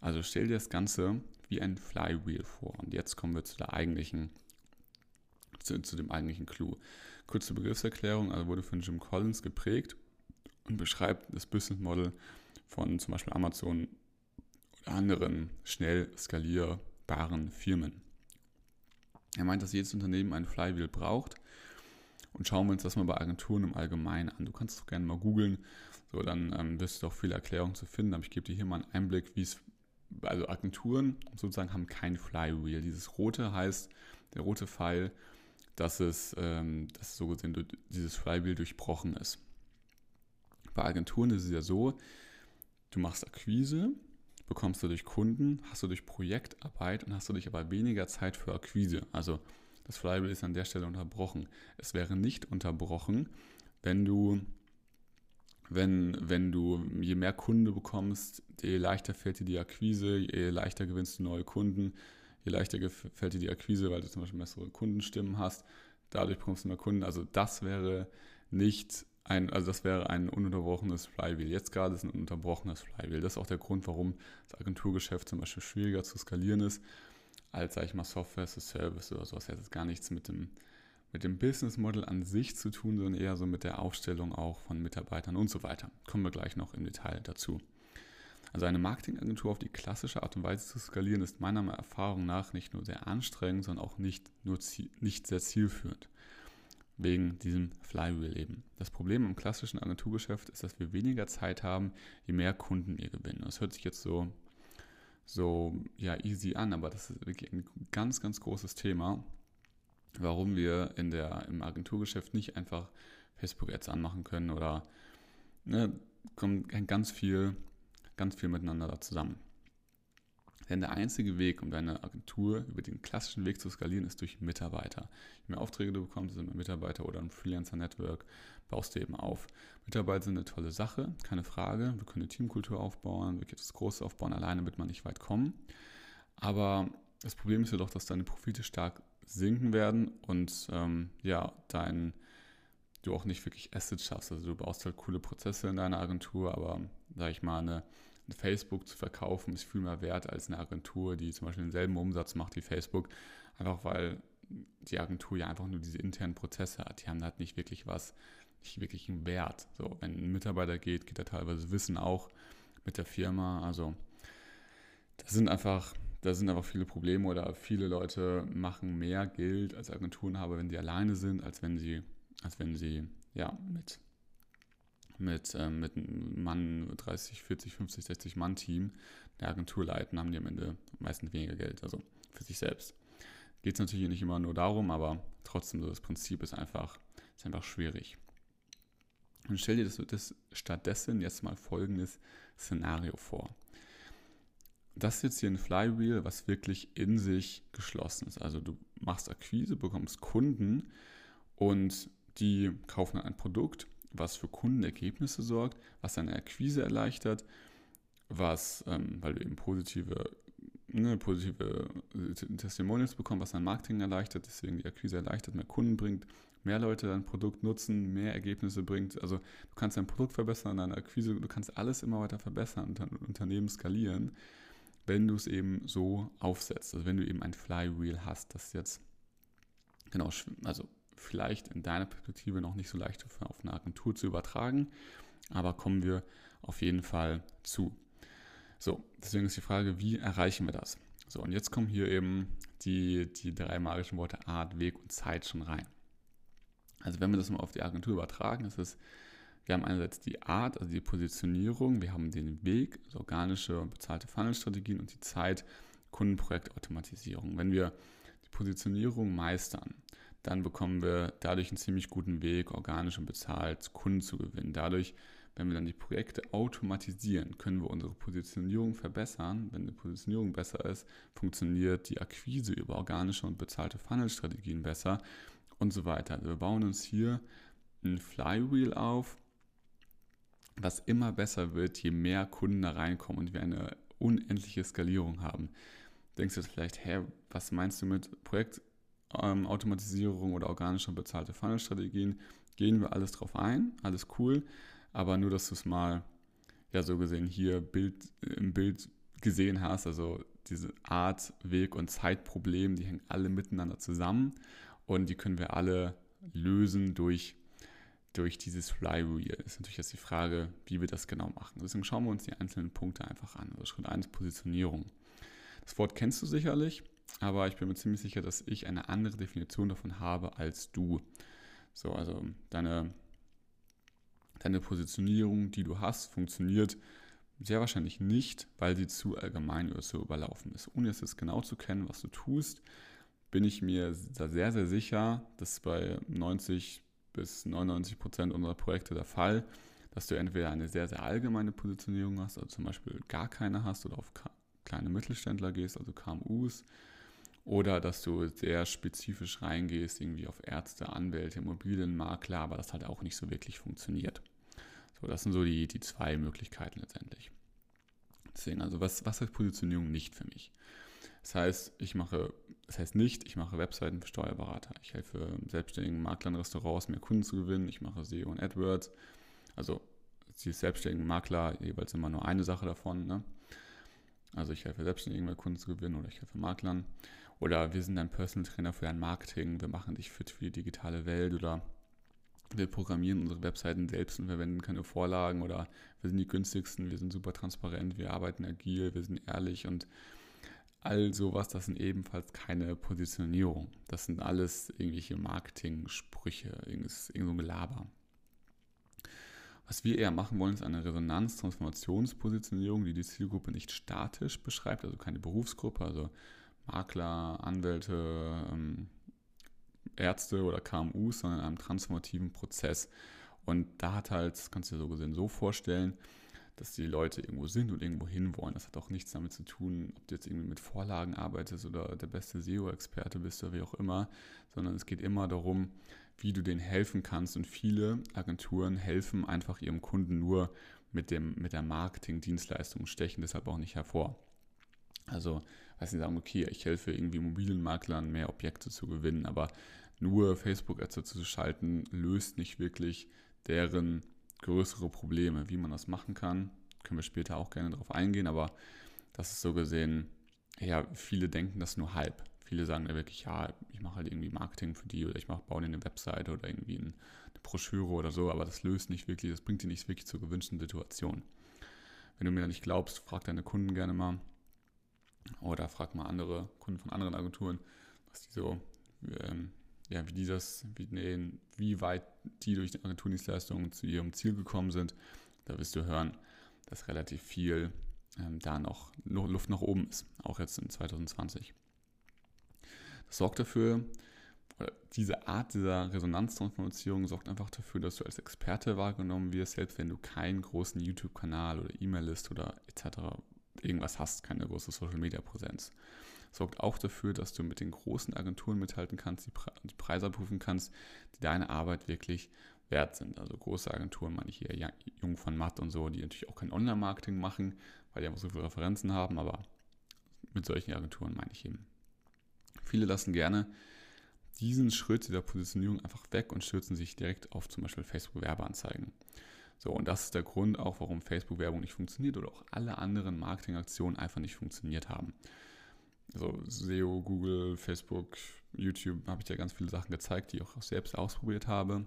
Also stell dir das Ganze wie ein Flywheel vor. Und jetzt kommen wir zu der eigentlichen, zu, zu dem eigentlichen Clou. Kurze Begriffserklärung, also wurde von Jim Collins geprägt und beschreibt das Business Model von zum Beispiel Amazon oder anderen schnell skalierbaren Firmen. Er meint, dass jedes Unternehmen ein Flywheel braucht. Und schauen wir uns das mal bei Agenturen im Allgemeinen an. Du kannst es gerne mal googeln, so dann ähm, wirst du auch viele Erklärungen zu finden. Aber ich gebe dir hier mal einen Einblick, wie es, also Agenturen sozusagen haben kein Flywheel. Dieses rote heißt, der rote Pfeil, dass es, ähm, dass so gesehen dieses Flywheel durchbrochen ist. Bei Agenturen ist es ja so, du machst Akquise, bekommst du durch Kunden, hast du durch Projektarbeit und hast du durch aber weniger Zeit für Akquise. Also das Flywheel ist an der Stelle unterbrochen. Es wäre nicht unterbrochen, wenn du, wenn, wenn du je mehr Kunden bekommst, je leichter fällt dir die Akquise, je leichter gewinnst du neue Kunden, je leichter fällt dir die Akquise, weil du zum Beispiel bessere Kundenstimmen hast, dadurch bekommst du mehr Kunden. Also das wäre nicht ein, also das wäre ein ununterbrochenes Flywheel. Jetzt gerade ist ein unterbrochenes Flywheel. Das ist auch der Grund, warum das Agenturgeschäft zum Beispiel schwieriger zu skalieren ist, als, sage ich mal, Software as a Service oder sowas. Das hat jetzt gar nichts mit dem, mit dem Business Model an sich zu tun, sondern eher so mit der Aufstellung auch von Mitarbeitern und so weiter. Kommen wir gleich noch im Detail dazu. Also eine Marketingagentur auf die klassische Art und Weise zu skalieren, ist meiner Erfahrung nach nicht nur sehr anstrengend, sondern auch nicht, nur nicht sehr zielführend wegen diesem Flywheel eben. Das Problem im klassischen Agenturgeschäft ist, dass wir weniger Zeit haben, je mehr Kunden wir gewinnen. Das hört sich jetzt so, so ja, easy an, aber das ist wirklich ein ganz, ganz großes Thema, warum wir in der, im Agenturgeschäft nicht einfach Facebook-Ads anmachen können oder ne, kommt ganz viel, ganz viel miteinander da zusammen. Denn der einzige Weg, um deine Agentur über den klassischen Weg zu skalieren, ist durch Mitarbeiter. Je mehr Aufträge du bekommst, sind Mitarbeiter oder ein Freelancer-Network, baust du eben auf. Mitarbeiter sind eine tolle Sache, keine Frage. Wir können eine Teamkultur aufbauen, wir können das Große aufbauen, alleine wird man nicht weit kommen. Aber das Problem ist ja doch, dass deine Profite stark sinken werden und ähm, ja, dein, du auch nicht wirklich Assets schaffst. Also du baust halt coole Prozesse in deiner Agentur, aber sag ich mal, eine, Facebook zu verkaufen ist viel mehr wert als eine Agentur, die zum Beispiel denselben Umsatz macht wie Facebook. Einfach weil die Agentur ja einfach nur diese internen Prozesse hat. Die haben halt nicht wirklich was, nicht wirklich einen Wert. So, wenn ein Mitarbeiter geht, geht er teilweise Wissen auch mit der Firma. Also das sind einfach da sind einfach viele Probleme oder viele Leute machen mehr Geld als Agenturenhaber, wenn sie alleine sind, als wenn sie, als wenn sie ja, mit, mit, äh, mit Mann, 30, 40, 50, 60 Mann-Team der Agentur leiten, haben die am Ende meistens weniger Geld, also für sich selbst. Geht es natürlich nicht immer nur darum, aber trotzdem, so das Prinzip ist einfach, ist einfach schwierig. Und stell dir das, das stattdessen jetzt mal folgendes Szenario vor das ist jetzt hier ein Flywheel, was wirklich in sich geschlossen ist. Also du machst Akquise, bekommst Kunden und die kaufen ein Produkt, was für Kundenergebnisse sorgt, was deine Akquise erleichtert, was, ähm, weil du eben positive, ne, positive Testimonials bekommst, was dein Marketing erleichtert, deswegen die Akquise erleichtert, mehr Kunden bringt, mehr Leute dein Produkt nutzen, mehr Ergebnisse bringt. Also du kannst dein Produkt verbessern, deine Akquise, du kannst alles immer weiter verbessern und dein Unternehmen skalieren wenn du es eben so aufsetzt. Also wenn du eben ein Flywheel hast, das jetzt genau, also vielleicht in deiner Perspektive noch nicht so leicht auf eine Agentur zu übertragen, aber kommen wir auf jeden Fall zu. So, deswegen ist die Frage, wie erreichen wir das? So, und jetzt kommen hier eben die, die drei magischen Worte Art, Weg und Zeit schon rein. Also wenn wir das mal auf die Agentur übertragen, ist es wir haben einerseits die Art, also die Positionierung, wir haben den Weg, also organische und bezahlte Funnelstrategien und die Zeit, Kundenprojektautomatisierung. Wenn wir die Positionierung meistern, dann bekommen wir dadurch einen ziemlich guten Weg, organisch und bezahlt Kunden zu gewinnen. Dadurch, wenn wir dann die Projekte automatisieren, können wir unsere Positionierung verbessern. Wenn die Positionierung besser ist, funktioniert die Akquise über organische und bezahlte Funnelstrategien besser und so weiter. Also wir bauen uns hier ein Flywheel auf, was immer besser wird, je mehr Kunden da reinkommen und wir eine unendliche Skalierung haben. Denkst du jetzt vielleicht, hä, was meinst du mit Projektautomatisierung ähm, oder organische bezahlte Funnel-Strategien? Gehen wir alles drauf ein, alles cool, aber nur, dass du es mal, ja, so gesehen hier Bild, im Bild gesehen hast, also diese Art, Weg und Zeitproblem, die hängen alle miteinander zusammen und die können wir alle lösen durch durch dieses Flywheel. Ist natürlich jetzt die Frage, wie wir das genau machen. Deswegen schauen wir uns die einzelnen Punkte einfach an. Also Schritt 1, Positionierung. Das Wort kennst du sicherlich, aber ich bin mir ziemlich sicher, dass ich eine andere Definition davon habe als du. So, also deine, deine Positionierung, die du hast, funktioniert sehr wahrscheinlich nicht, weil sie zu allgemein oder zu überlaufen ist. Ohne es genau zu kennen, was du tust, bin ich mir da sehr, sehr sicher, dass bei 90 bis 99 Prozent unserer Projekte der Fall, dass du entweder eine sehr, sehr allgemeine Positionierung hast, also zum Beispiel gar keine hast oder auf kleine Mittelständler gehst, also KMUs, oder dass du sehr spezifisch reingehst, irgendwie auf Ärzte, Anwälte, Immobilienmakler, aber das halt auch nicht so wirklich funktioniert. So, das sind so die, die zwei Möglichkeiten letztendlich. Deswegen, also was, was heißt Positionierung nicht für mich? Das heißt, ich mache, das heißt nicht, ich mache Webseiten für Steuerberater. Ich helfe selbstständigen Maklern, Restaurants mehr Kunden zu gewinnen. Ich mache SEO und AdWords. Also die selbstständigen Makler jeweils immer nur eine Sache davon. Ne? Also ich helfe Selbstständigen mehr Kunden zu gewinnen oder ich helfe Maklern. Oder wir sind ein Personal Trainer für dein Marketing. Wir machen dich fit für die digitale Welt oder wir programmieren unsere Webseiten selbst und verwenden keine Vorlagen oder wir sind die günstigsten, wir sind super transparent, wir arbeiten agil, wir sind ehrlich und all sowas, das sind ebenfalls keine Positionierung. Das sind alles irgendwelche Marketing-Sprüche, irgendein so Gelaber. Was wir eher machen wollen, ist eine Resonanz-Transformationspositionierung, die die Zielgruppe nicht statisch beschreibt, also keine Berufsgruppe, also Makler, Anwälte, ähm, Ärzte oder KMUs, sondern in einem transformativen Prozess. Und da hat halt, das kannst du dir so gesehen so vorstellen, dass die Leute irgendwo sind und irgendwo hinwollen. Das hat auch nichts damit zu tun, ob du jetzt irgendwie mit Vorlagen arbeitest oder der beste SEO-Experte bist oder wie auch immer, sondern es geht immer darum, wie du denen helfen kannst. Und viele Agenturen helfen einfach ihrem Kunden nur mit, dem, mit der Marketing-Dienstleistung, stechen deshalb auch nicht hervor. Also, weil sie sagen, okay, ich helfe irgendwie Immobilienmaklern mehr Objekte zu gewinnen, aber nur Facebook-Ads zu schalten, löst nicht wirklich deren größere Probleme. Wie man das machen kann, können wir später auch gerne darauf eingehen, aber das ist so gesehen, ja, viele denken das nur halb. Viele sagen ja wirklich, ja, ich mache halt irgendwie Marketing für die oder ich mache, baue eine Webseite oder irgendwie eine Broschüre oder so, aber das löst nicht wirklich, das bringt die nicht wirklich zur gewünschten Situation. Wenn du mir da nicht glaubst, frag deine Kunden gerne mal oder frag mal andere Kunden von anderen Agenturen, was die so ähm, ja, wie die wie, nee, wie weit die durch die Agenturdienstleistungen zu ihrem Ziel gekommen sind, da wirst du hören, dass relativ viel ähm, da noch Luft nach oben ist, auch jetzt in 2020. Das sorgt dafür, diese Art dieser Resonanztransformation sorgt einfach dafür, dass du als Experte wahrgenommen wirst, selbst wenn du keinen großen YouTube-Kanal oder E-Mail-List oder etc. irgendwas hast, keine große Social-Media-Präsenz sorgt auch dafür, dass du mit den großen Agenturen mithalten kannst, die, Pre die Preise abrufen kannst, die deine Arbeit wirklich wert sind. Also große Agenturen, meine ich hier Jung von Matt und so, die natürlich auch kein Online-Marketing machen, weil die einfach so viele Referenzen haben, aber mit solchen Agenturen meine ich eben. Viele lassen gerne diesen Schritt der Positionierung einfach weg und stürzen sich direkt auf zum Beispiel Facebook-Werbeanzeigen. So, und das ist der Grund auch, warum Facebook-Werbung nicht funktioniert oder auch alle anderen Marketingaktionen einfach nicht funktioniert haben so SEO, Google, Facebook, YouTube, habe ich dir ganz viele Sachen gezeigt, die ich auch selbst ausprobiert habe.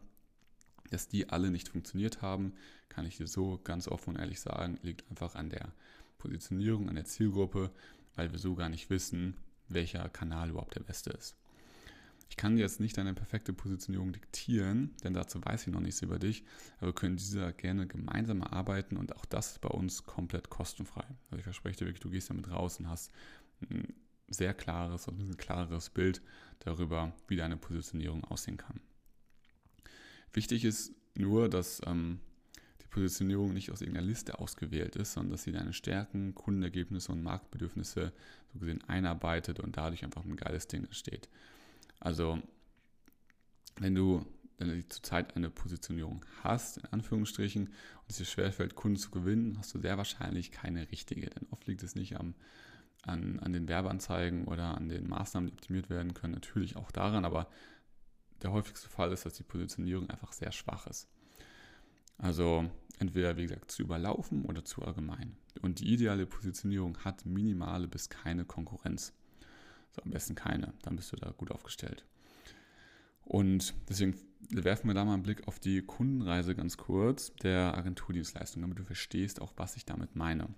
Dass die alle nicht funktioniert haben, kann ich dir so ganz offen und ehrlich sagen, liegt einfach an der Positionierung, an der Zielgruppe, weil wir so gar nicht wissen, welcher Kanal überhaupt der beste ist. Ich kann dir jetzt nicht deine perfekte Positionierung diktieren, denn dazu weiß ich noch nichts über dich, aber wir können dieser gerne gemeinsam arbeiten und auch das ist bei uns komplett kostenfrei. Also ich verspreche dir wirklich, du gehst damit raus und hast ein sehr klares und ein klareres Bild darüber, wie deine Positionierung aussehen kann. Wichtig ist nur, dass ähm, die Positionierung nicht aus irgendeiner Liste ausgewählt ist, sondern dass sie deine Stärken, Kundenergebnisse und Marktbedürfnisse so gesehen einarbeitet und dadurch einfach ein geiles Ding entsteht. Also, wenn du, zurzeit eine Positionierung hast, in Anführungsstrichen, und es dir schwerfällt, Kunden zu gewinnen, hast du sehr wahrscheinlich keine richtige. Denn oft liegt es nicht am an, an den Werbeanzeigen oder an den Maßnahmen, die optimiert werden können, natürlich auch daran, aber der häufigste Fall ist, dass die Positionierung einfach sehr schwach ist. Also entweder, wie gesagt, zu überlaufen oder zu allgemein. Und die ideale Positionierung hat minimale bis keine Konkurrenz. So, am besten keine, dann bist du da gut aufgestellt. Und deswegen werfen wir da mal einen Blick auf die Kundenreise ganz kurz der Agenturdienstleistung, damit du verstehst, auch was ich damit meine.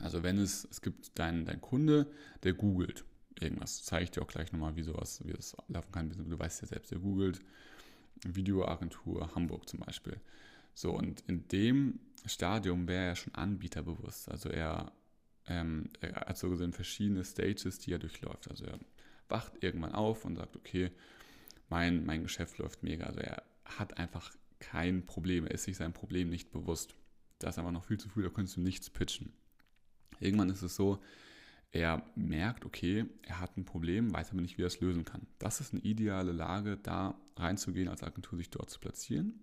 Also wenn es, es gibt deinen dein Kunde, der googelt irgendwas, zeige ich dir auch gleich nochmal, wie sowas, wie das laufen kann. Du weißt ja selbst, der googelt Videoagentur Hamburg zum Beispiel. So, und in dem Stadium wäre er schon anbieterbewusst. Also er, ähm, er hat so gesehen verschiedene Stages, die er durchläuft. Also er wacht irgendwann auf und sagt, okay, mein, mein Geschäft läuft mega. Also er hat einfach kein Problem, er ist sich sein Problem nicht bewusst. Da ist aber noch viel zu früh, da könntest du nichts pitchen. Irgendwann ist es so, er merkt, okay, er hat ein Problem, weiß aber nicht, wie er es lösen kann. Das ist eine ideale Lage, da reinzugehen, als Agentur sich dort zu platzieren.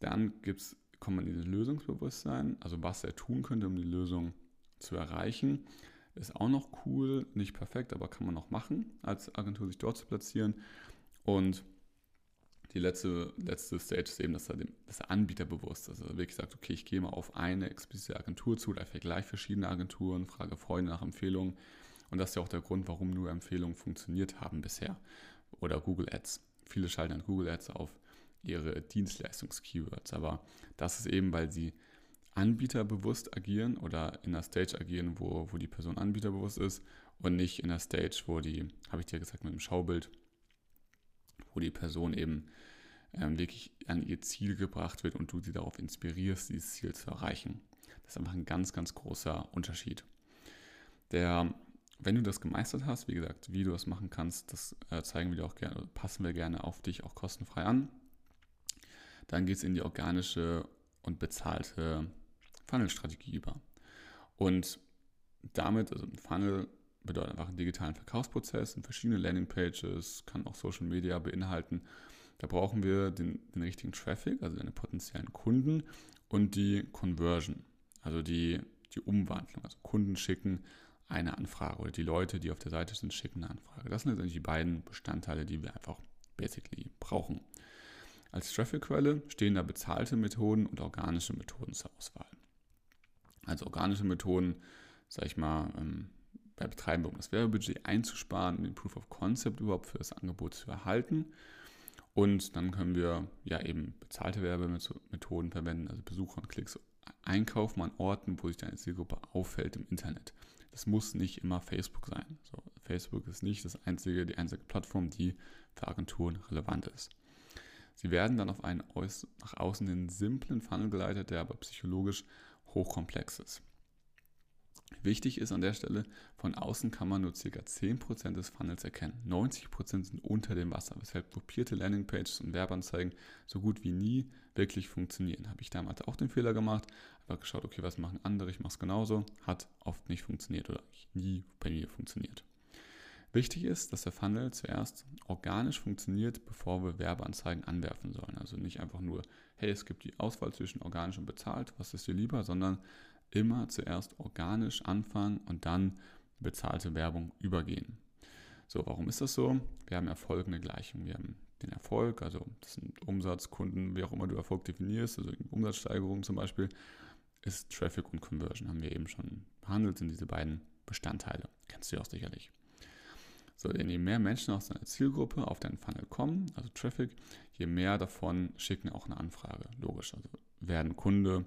Dann gibt's, kommt man in das Lösungsbewusstsein, also was er tun könnte, um die Lösung zu erreichen. Ist auch noch cool, nicht perfekt, aber kann man noch machen, als Agentur sich dort zu platzieren. Und die letzte, letzte Stage ist eben, dass er, dem, dass er. Also wirklich sagt, okay, ich gehe mal auf eine explizite Agentur zu, da vergleiche verschiedene Agenturen, frage Freunde nach Empfehlungen. Und das ist ja auch der Grund, warum nur Empfehlungen funktioniert haben bisher. Oder Google Ads. Viele schalten an Google Ads auf ihre Dienstleistungs-Keywords. Aber das ist eben, weil sie anbieterbewusst agieren oder in einer Stage agieren, wo, wo die Person anbieterbewusst ist und nicht in einer Stage, wo die, habe ich dir gesagt, mit dem Schaubild, wo die Person eben ähm, wirklich an ihr Ziel gebracht wird und du sie darauf inspirierst, dieses Ziel zu erreichen. Das ist einfach ein ganz, ganz großer Unterschied. Der, wenn du das gemeistert hast, wie gesagt, wie du das machen kannst, das äh, zeigen wir dir auch gerne, passen wir gerne auf dich auch kostenfrei an. dann geht es in die organische und bezahlte Funnel-Strategie über. Und damit, also ein Funnel bedeutet einfach einen digitalen Verkaufsprozess und verschiedene Landingpages, kann auch Social Media beinhalten. Da brauchen wir den, den richtigen Traffic, also den potenziellen Kunden und die Conversion, also die, die Umwandlung. Also Kunden schicken eine Anfrage oder die Leute, die auf der Seite sind, schicken eine Anfrage. Das sind letztendlich die beiden Bestandteile, die wir einfach basically brauchen. Als Traffic-Quelle stehen da bezahlte Methoden und organische Methoden zur Auswahl. Also organische Methoden, sag ich mal, ähm, bei Betreiben, um das Werbebudget einzusparen, den Proof of Concept überhaupt für das Angebot zu erhalten. Und dann können wir ja eben bezahlte Werbemethoden verwenden, also Besucher und Klicks einkaufen an Orten, wo sich deine Zielgruppe auffällt im Internet. Das muss nicht immer Facebook sein. So, Facebook ist nicht das einzige, die einzige Plattform, die für Agenturen relevant ist. Sie werden dann auf einen nach außen den simplen Funnel geleitet, der aber psychologisch hochkomplex ist. Wichtig ist an der Stelle, von außen kann man nur ca. 10% des Funnels erkennen. 90% sind unter dem Wasser, weshalb gruppierte Landingpages und Werbeanzeigen so gut wie nie wirklich funktionieren. Habe ich damals auch den Fehler gemacht, einfach geschaut, okay, was machen andere, ich mache es genauso, hat oft nicht funktioniert oder nie bei mir funktioniert. Wichtig ist, dass der Funnel zuerst organisch funktioniert, bevor wir Werbeanzeigen anwerfen sollen. Also nicht einfach nur, hey, es gibt die Auswahl zwischen organisch und bezahlt, was ist dir lieber, sondern immer zuerst organisch anfangen und dann bezahlte Werbung übergehen. So, warum ist das so? Wir haben ja folgende Gleichung. Wir haben den Erfolg, also das sind Umsatz, Kunden, wie auch immer du Erfolg definierst, also Umsatzsteigerung zum Beispiel, ist Traffic und Conversion, haben wir eben schon behandelt, sind diese beiden Bestandteile. Kennst du ja auch sicherlich. So, denn je mehr Menschen aus deiner Zielgruppe auf deinen Funnel kommen, also Traffic, je mehr davon schicken auch eine Anfrage. Logisch. Also werden Kunde,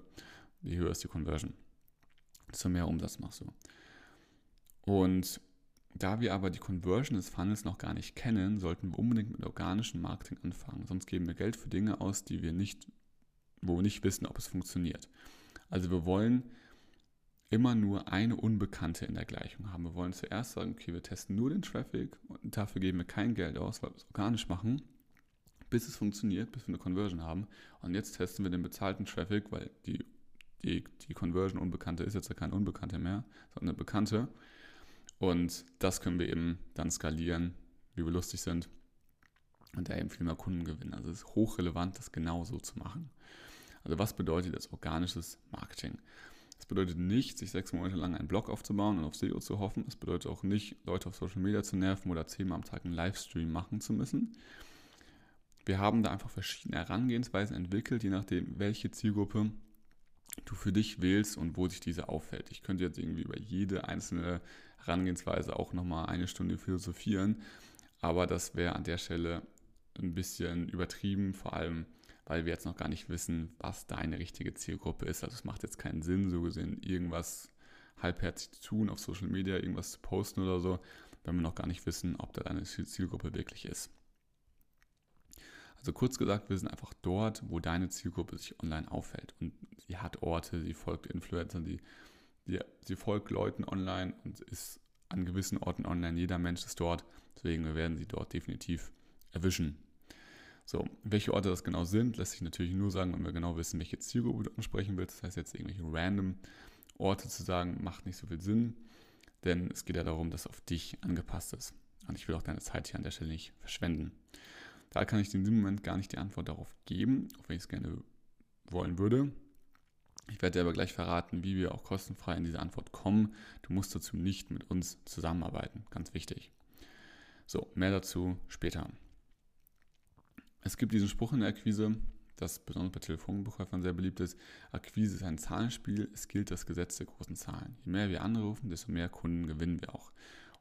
je höher ist die Conversion desto mehr Umsatz machst du. Und da wir aber die Conversion des Funnels noch gar nicht kennen, sollten wir unbedingt mit organischem Marketing anfangen. Sonst geben wir Geld für Dinge aus, die wir nicht, wo wir nicht wissen, ob es funktioniert. Also wir wollen immer nur eine Unbekannte in der Gleichung haben. Wir wollen zuerst sagen, okay, wir testen nur den Traffic und dafür geben wir kein Geld aus, weil wir es organisch machen, bis es funktioniert, bis wir eine Conversion haben. Und jetzt testen wir den bezahlten Traffic, weil die die, die Conversion Unbekannte ist jetzt ja kein Unbekannte mehr, sondern eine Bekannte. Und das können wir eben dann skalieren, wie wir lustig sind und da eben viel mehr Kunden gewinnen. Also es ist hochrelevant, das genau so zu machen. Also was bedeutet jetzt organisches Marketing? Das bedeutet nicht, sich sechs Monate lang einen Blog aufzubauen und auf SEO zu hoffen. Es bedeutet auch nicht, Leute auf Social Media zu nerven oder zehnmal am Tag einen Livestream machen zu müssen. Wir haben da einfach verschiedene Herangehensweisen entwickelt, je nachdem, welche Zielgruppe du für dich wählst und wo sich diese auffällt. Ich könnte jetzt irgendwie über jede einzelne Herangehensweise auch nochmal eine Stunde philosophieren, aber das wäre an der Stelle ein bisschen übertrieben, vor allem weil wir jetzt noch gar nicht wissen, was deine richtige Zielgruppe ist. Also es macht jetzt keinen Sinn, so gesehen, irgendwas halbherzig zu tun auf Social Media, irgendwas zu posten oder so, wenn wir noch gar nicht wissen, ob da deine Zielgruppe wirklich ist. Also kurz gesagt, wir sind einfach dort, wo deine Zielgruppe sich online auffällt. Und sie hat Orte, sie folgt Influencern, sie, sie, sie folgt Leuten online und ist an gewissen Orten online. Jeder Mensch ist dort. Deswegen wir werden sie dort definitiv erwischen. So, welche Orte das genau sind, lässt sich natürlich nur sagen, wenn wir genau wissen, welche Zielgruppe du ansprechen willst. Das heißt, jetzt irgendwelche random Orte zu sagen, macht nicht so viel Sinn, denn es geht ja darum, dass auf dich angepasst ist. Und ich will auch deine Zeit hier an der Stelle nicht verschwenden. Da kann ich in diesem Moment gar nicht die Antwort darauf geben, auch wenn ich es gerne wollen würde. Ich werde dir aber gleich verraten, wie wir auch kostenfrei in diese Antwort kommen. Du musst dazu nicht mit uns zusammenarbeiten. Ganz wichtig. So, mehr dazu später. Es gibt diesen Spruch in der Akquise, das besonders bei Telefonbuchhäufern sehr beliebt ist. Akquise ist ein Zahlenspiel, es gilt das Gesetz der großen Zahlen. Je mehr wir anrufen, desto mehr Kunden gewinnen wir auch.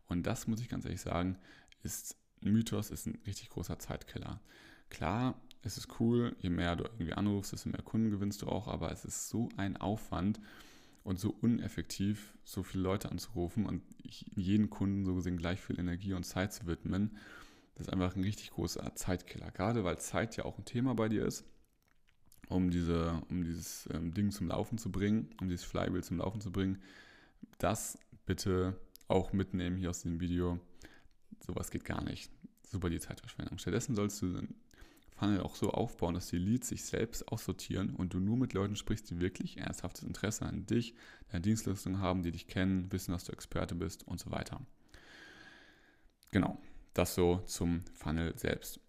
Und das muss ich ganz ehrlich sagen, ist Mythos ist ein richtig großer Zeitkiller. Klar, es ist cool, je mehr du irgendwie anrufst, desto mehr Kunden gewinnst du auch, aber es ist so ein Aufwand und so uneffektiv, so viele Leute anzurufen und jeden Kunden so gesehen gleich viel Energie und Zeit zu widmen. Das ist einfach ein richtig großer Zeitkiller. Gerade weil Zeit ja auch ein Thema bei dir ist, um, diese, um dieses ähm, Ding zum Laufen zu bringen, um dieses Flywheel zum Laufen zu bringen. Das bitte auch mitnehmen hier aus dem Video sowas geht gar nicht. Super die Zeitverschwendung. Stattdessen sollst du einen Funnel auch so aufbauen, dass die Leads sich selbst aussortieren und du nur mit Leuten sprichst, die wirklich ernsthaftes Interesse an dich, deine Dienstleistung haben, die dich kennen, wissen, dass du Experte bist und so weiter. Genau, das so zum Funnel selbst.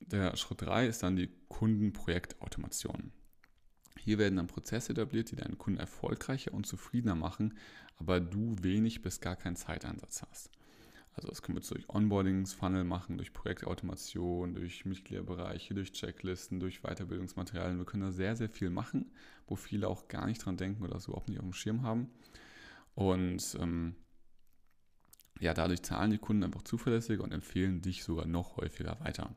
Der Schritt 3 ist dann die Kundenprojektautomation. Hier werden dann Prozesse etabliert, die deinen Kunden erfolgreicher und zufriedener machen, aber du wenig bis gar keinen Zeiteinsatz hast. Also das können wir durch Onboardings, Funnel machen, durch Projektautomation, durch Mitgliederbereiche, durch Checklisten, durch Weiterbildungsmaterialien. Wir können da sehr, sehr viel machen, wo viele auch gar nicht dran denken oder es überhaupt nicht auf dem Schirm haben. Und ähm, ja, dadurch zahlen die Kunden einfach zuverlässiger und empfehlen dich sogar noch häufiger weiter.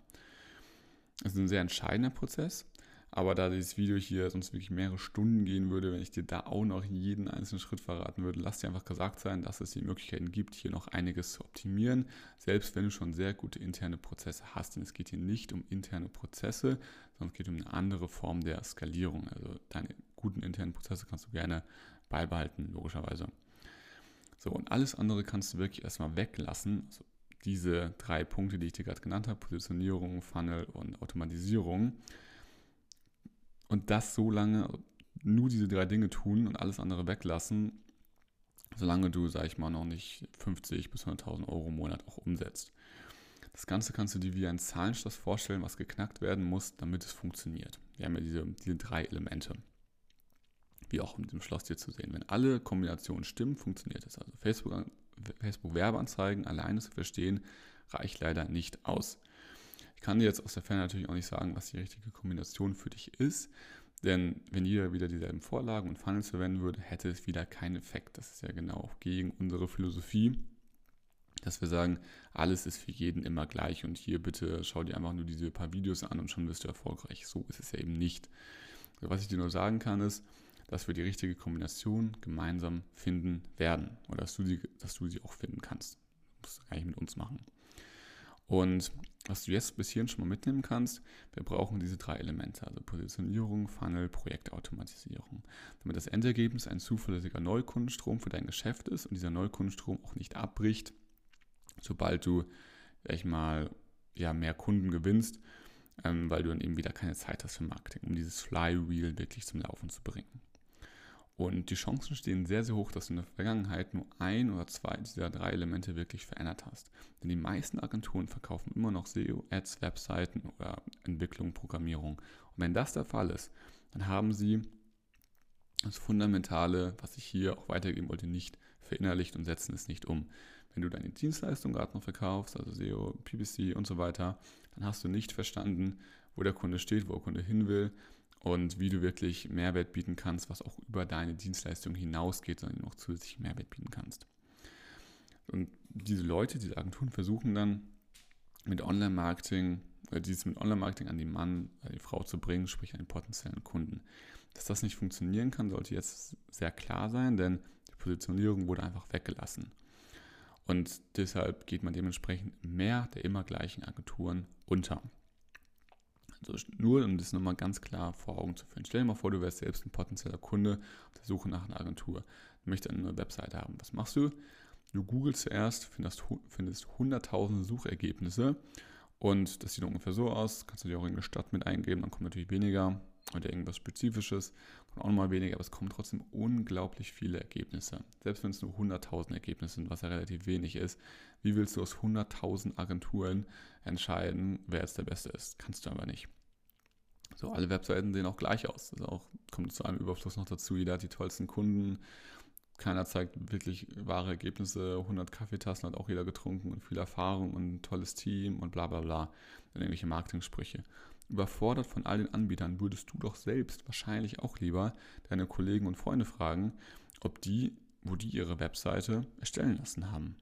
Es ist ein sehr entscheidender Prozess, aber da dieses Video hier sonst wirklich mehrere Stunden gehen würde, wenn ich dir da auch noch jeden einzelnen Schritt verraten würde, lass dir einfach gesagt sein, dass es die Möglichkeiten gibt, hier noch einiges zu optimieren, selbst wenn du schon sehr gute interne Prozesse hast. Denn es geht hier nicht um interne Prozesse, sondern es geht um eine andere Form der Skalierung. Also deine guten internen Prozesse kannst du gerne beibehalten, logischerweise. So, und alles andere kannst du wirklich erstmal weglassen. Also diese drei Punkte, die ich dir gerade genannt habe, Positionierung, Funnel und Automatisierung, und das so lange, nur diese drei Dinge tun und alles andere weglassen, solange du, sag ich mal, noch nicht 50 bis 100.000 Euro im Monat auch umsetzt. Das Ganze kannst du dir wie ein Zahlenschloss vorstellen, was geknackt werden muss, damit es funktioniert. Wir haben ja diese, diese drei Elemente, wie auch mit dem Schloss hier zu sehen. Wenn alle Kombinationen stimmen, funktioniert es. Also Facebook, Facebook Werbeanzeigen alleine zu verstehen, reicht leider nicht aus. Ich kann dir jetzt aus der Ferne natürlich auch nicht sagen, was die richtige Kombination für dich ist, denn wenn jeder wieder dieselben Vorlagen und Funnels verwenden würde, hätte es wieder keinen Effekt. Das ist ja genau auch gegen unsere Philosophie, dass wir sagen, alles ist für jeden immer gleich und hier bitte schau dir einfach nur diese paar Videos an und schon wirst du erfolgreich. So ist es ja eben nicht. Was ich dir nur sagen kann, ist, dass wir die richtige Kombination gemeinsam finden werden oder dass du, sie, dass du sie auch finden kannst. Das musst du gar mit uns machen. Und was du jetzt bis hierhin schon mal mitnehmen kannst, wir brauchen diese drei Elemente, also Positionierung, Funnel, Projektautomatisierung, damit das Endergebnis ein zuverlässiger Neukundenstrom für dein Geschäft ist und dieser Neukundenstrom auch nicht abbricht, sobald du, sag ich mal, ja, mehr Kunden gewinnst, ähm, weil du dann eben wieder keine Zeit hast für Marketing, um dieses Flywheel wirklich zum Laufen zu bringen. Und die Chancen stehen sehr, sehr hoch, dass du in der Vergangenheit nur ein oder zwei dieser drei Elemente wirklich verändert hast. Denn die meisten Agenturen verkaufen immer noch SEO, Ads, Webseiten oder Entwicklung, Programmierung. Und wenn das der Fall ist, dann haben sie das Fundamentale, was ich hier auch weitergeben wollte, nicht verinnerlicht und setzen es nicht um. Wenn du deine Dienstleistung gerade noch verkaufst, also SEO, PPC und so weiter, dann hast du nicht verstanden, wo der Kunde steht, wo der Kunde hin will und wie du wirklich Mehrwert bieten kannst, was auch über deine Dienstleistung hinausgeht, sondern noch zusätzlich Mehrwert bieten kannst. Und diese Leute, diese Agenturen versuchen dann mit Online-Marketing, dieses mit Online-Marketing an den Mann, an die Frau zu bringen, sprich an den potenziellen Kunden. Dass das nicht funktionieren kann, sollte jetzt sehr klar sein, denn die Positionierung wurde einfach weggelassen. Und deshalb geht man dementsprechend mehr der immer gleichen Agenturen unter. Also nur, um das nochmal ganz klar vor Augen zu führen. Stell dir mal vor, du wärst selbst ein potenzieller Kunde auf der Suche nach einer Agentur. Du möchtest eine neue Webseite haben. Was machst du? Du googelst zuerst, findest, findest 100.000 Suchergebnisse und das sieht ungefähr so aus. Kannst du dir auch in Stadt mit eingeben, dann kommt natürlich weniger oder irgendwas Spezifisches, kommt auch nochmal weniger, aber es kommen trotzdem unglaublich viele Ergebnisse. Selbst wenn es nur 100.000 Ergebnisse sind, was ja relativ wenig ist, wie willst du aus 100.000 Agenturen entscheiden, wer jetzt der Beste ist? Kannst du aber nicht. So, alle Webseiten sehen auch gleich aus. Das auch, kommt zu einem Überfluss noch dazu. Jeder hat die tollsten Kunden. Keiner zeigt wirklich wahre Ergebnisse. 100 Kaffeetassen hat auch jeder getrunken und viel Erfahrung und ein tolles Team und bla bla bla. Und irgendwelche Marketing-Sprüche. Überfordert von all den Anbietern würdest du doch selbst wahrscheinlich auch lieber deine Kollegen und Freunde fragen, ob die, wo die ihre Webseite erstellen lassen haben.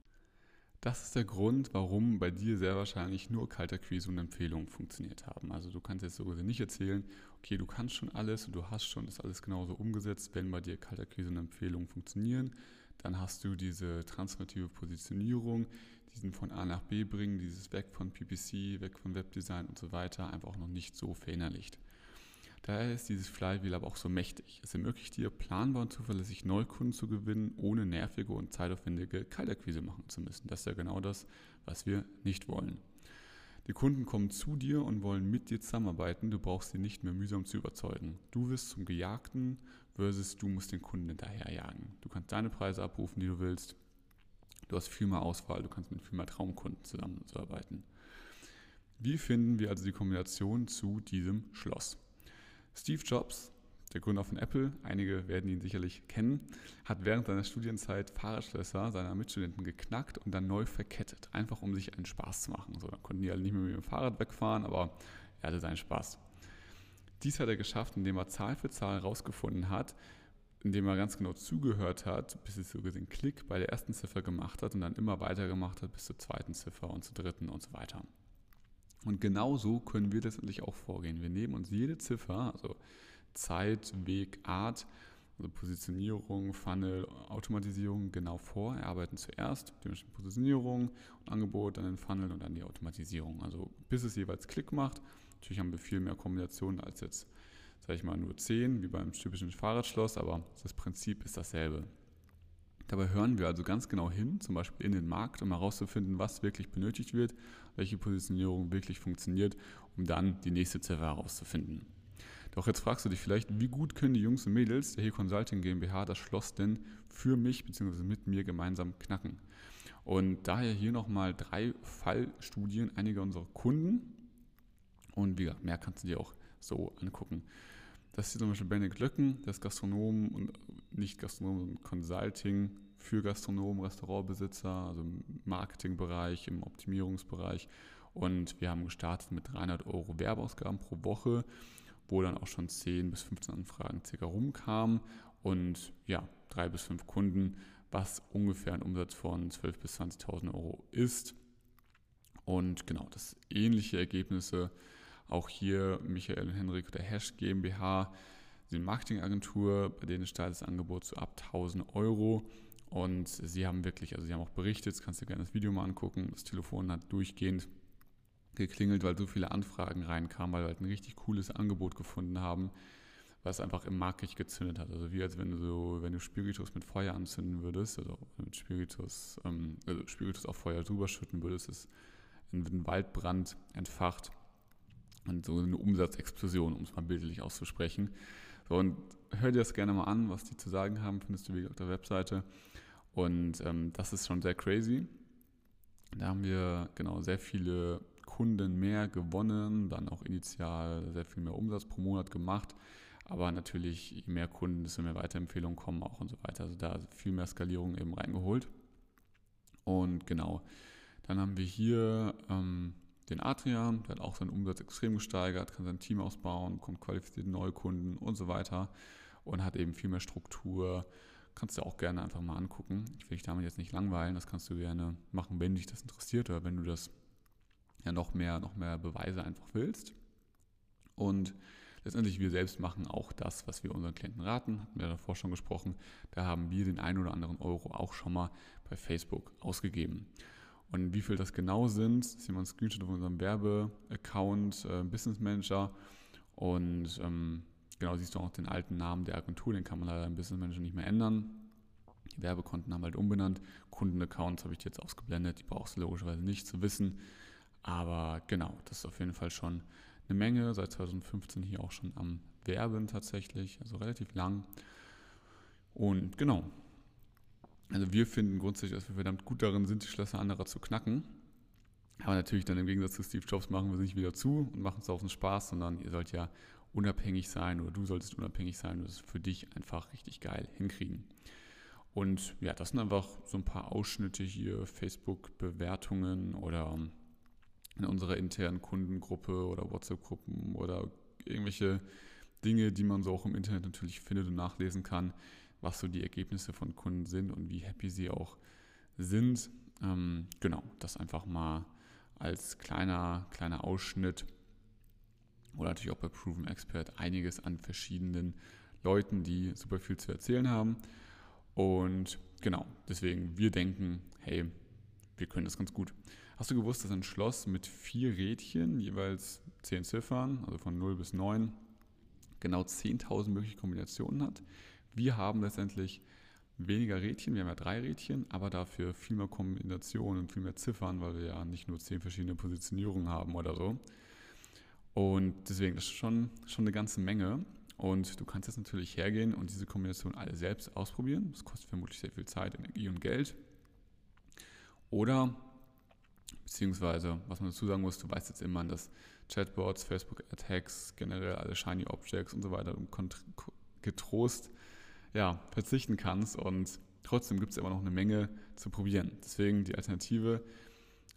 Das ist der Grund, warum bei dir sehr wahrscheinlich nur Kalterquise und Empfehlungen funktioniert haben. Also du kannst jetzt so nicht erzählen, okay, du kannst schon alles und du hast schon das alles genauso umgesetzt. Wenn bei dir Kalterquise und Empfehlungen funktionieren, dann hast du diese transformative Positionierung, diesen von A nach B bringen, dieses weg von PPC, weg von Webdesign und so weiter, einfach auch noch nicht so verinnerlicht. Daher ist dieses Flywheel aber auch so mächtig. Es ermöglicht dir, planbar und zuverlässig Neukunden zu gewinnen, ohne nervige und zeitaufwendige Kaltakquise machen zu müssen. Das ist ja genau das, was wir nicht wollen. Die Kunden kommen zu dir und wollen mit dir zusammenarbeiten. Du brauchst sie nicht mehr mühsam zu überzeugen. Du wirst zum Gejagten versus du musst den Kunden hinterherjagen. Du kannst deine Preise abrufen, die du willst. Du hast viel mehr Auswahl. Du kannst mit viel mehr Traumkunden zusammenarbeiten. Wie finden wir also die Kombination zu diesem Schloss? Steve Jobs der Gründer von Apple, einige werden ihn sicherlich kennen, hat während seiner Studienzeit Fahrradschlösser seiner Mitstudenten geknackt und dann neu verkettet, einfach um sich einen Spaß zu machen. So, dann konnten die alle nicht mehr mit dem Fahrrad wegfahren, aber er hatte seinen Spaß. Dies hat er geschafft, indem er Zahl für Zahl herausgefunden hat, indem er ganz genau zugehört hat, bis es so gesehen Klick bei der ersten Ziffer gemacht hat und dann immer weitergemacht hat bis zur zweiten Ziffer und zur dritten und so weiter. Und genau so können wir letztendlich auch vorgehen. Wir nehmen uns jede Ziffer, also Zeit, Weg, Art, also Positionierung, Funnel, Automatisierung genau vor. Wir arbeiten zuerst der Positionierung und Angebot, dann den Funnel und dann die Automatisierung. Also bis es jeweils Klick macht. Natürlich haben wir viel mehr Kombinationen als jetzt, sage ich mal, nur 10, wie beim typischen Fahrradschloss, aber das Prinzip ist dasselbe. Dabei hören wir also ganz genau hin, zum Beispiel in den Markt, um herauszufinden, was wirklich benötigt wird, welche Positionierung wirklich funktioniert, um dann die nächste Ziffer herauszufinden. Doch jetzt fragst du dich vielleicht, wie gut können die Jungs und Mädels der Hier Consulting GmbH das Schloss denn für mich bzw. mit mir gemeinsam knacken? Und daher hier nochmal drei Fallstudien einiger unserer Kunden. Und wie gesagt, mehr kannst du dir auch so angucken. Das ist zum Beispiel Benedikt Löcken, der ist Gastronom und nicht Gastronom, sondern Consulting für Gastronomen, Restaurantbesitzer, also im Marketingbereich, im Optimierungsbereich. Und wir haben gestartet mit 300 Euro Werbeausgaben pro Woche wo dann auch schon 10 bis 15 Anfragen circa rumkamen und ja, drei bis fünf Kunden, was ungefähr ein Umsatz von 12.000 bis 20.000 Euro ist. Und genau, das ähnliche Ergebnisse auch hier Michael und Henrik der Hash GmbH, die Marketingagentur, bei denen startet das Angebot zu ab 1000 Euro. Und sie haben wirklich, also sie haben auch berichtet, das kannst du gerne das Video mal angucken. Das Telefon hat durchgehend geklingelt, weil so viele Anfragen reinkamen, weil wir halt ein richtig cooles Angebot gefunden haben, was einfach im Markt richtig gezündet hat. Also wie als wenn du so, wenn du Spiritus mit Feuer anzünden würdest, also mit Spiritus, ähm, also Spiritus auf Feuer drüber schütten würdest, ist ein Waldbrand entfacht und so eine Umsatzexplosion, um es mal bildlich auszusprechen. So, und hör dir das gerne mal an, was die zu sagen haben, findest du wieder auf der Webseite. Und ähm, das ist schon sehr crazy. Da haben wir genau sehr viele Kunden mehr gewonnen, dann auch initial sehr viel mehr Umsatz pro Monat gemacht. Aber natürlich, je mehr Kunden, desto mehr Weiterempfehlungen kommen auch und so weiter. Also da viel mehr Skalierung eben reingeholt. Und genau, dann haben wir hier ähm, den Adrian, der hat auch seinen Umsatz extrem gesteigert, kann sein Team ausbauen, bekommt qualifizierte neue Kunden und so weiter und hat eben viel mehr Struktur. Kannst du auch gerne einfach mal angucken. Ich will dich damit jetzt nicht langweilen, das kannst du gerne machen, wenn dich das interessiert oder wenn du das ja noch mehr, noch mehr Beweise einfach willst. Und letztendlich wir selbst machen auch das, was wir unseren Klienten raten. Hatten wir davor schon gesprochen. Da haben wir den einen oder anderen Euro auch schon mal bei Facebook ausgegeben. Und wie viel das genau sind, ist hier Screenshot auf unserem Werbeaccount, äh, Business Manager. Und ähm, genau siehst du auch den alten Namen der Agentur, den kann man leider im Business Manager nicht mehr ändern. Die Werbekonten haben halt umbenannt. Kundenaccounts habe ich jetzt ausgeblendet, die brauchst du logischerweise nicht zu wissen. Aber genau, das ist auf jeden Fall schon eine Menge. Seit 2015 hier auch schon am Werben tatsächlich, also relativ lang. Und genau. Also wir finden grundsätzlich, dass wir verdammt gut darin sind, die Schlösser anderer zu knacken. Aber natürlich dann im Gegensatz zu Steve Jobs machen wir es nicht wieder zu und machen es auf den Spaß, sondern ihr sollt ja unabhängig sein oder du solltest unabhängig sein und es für dich einfach richtig geil hinkriegen. Und ja, das sind einfach so ein paar Ausschnitte hier, Facebook-Bewertungen oder in unserer internen Kundengruppe oder WhatsApp-Gruppen oder irgendwelche Dinge, die man so auch im Internet natürlich findet und nachlesen kann, was so die Ergebnisse von Kunden sind und wie happy sie auch sind. Ähm, genau, das einfach mal als kleiner, kleiner Ausschnitt oder natürlich auch bei Proven Expert einiges an verschiedenen Leuten, die super viel zu erzählen haben. Und genau, deswegen, wir denken, hey, wir können das ganz gut. Hast du gewusst, dass ein Schloss mit vier Rädchen, jeweils zehn Ziffern, also von 0 bis 9, genau 10.000 mögliche Kombinationen hat? Wir haben letztendlich weniger Rädchen, wir haben ja drei Rädchen, aber dafür viel mehr Kombinationen und viel mehr Ziffern, weil wir ja nicht nur zehn verschiedene Positionierungen haben oder so. Und deswegen, das ist schon, schon eine ganze Menge. Und du kannst jetzt natürlich hergehen und diese Kombination alle selbst ausprobieren. Das kostet vermutlich sehr viel Zeit, Energie und Geld. Oder, beziehungsweise, was man dazu sagen muss, du weißt jetzt immer, dass Chatbots, Facebook-Attacks, generell alle Shiny Objects und so weiter getrost ja, verzichten kannst. Und trotzdem gibt es immer noch eine Menge zu probieren. Deswegen die Alternative,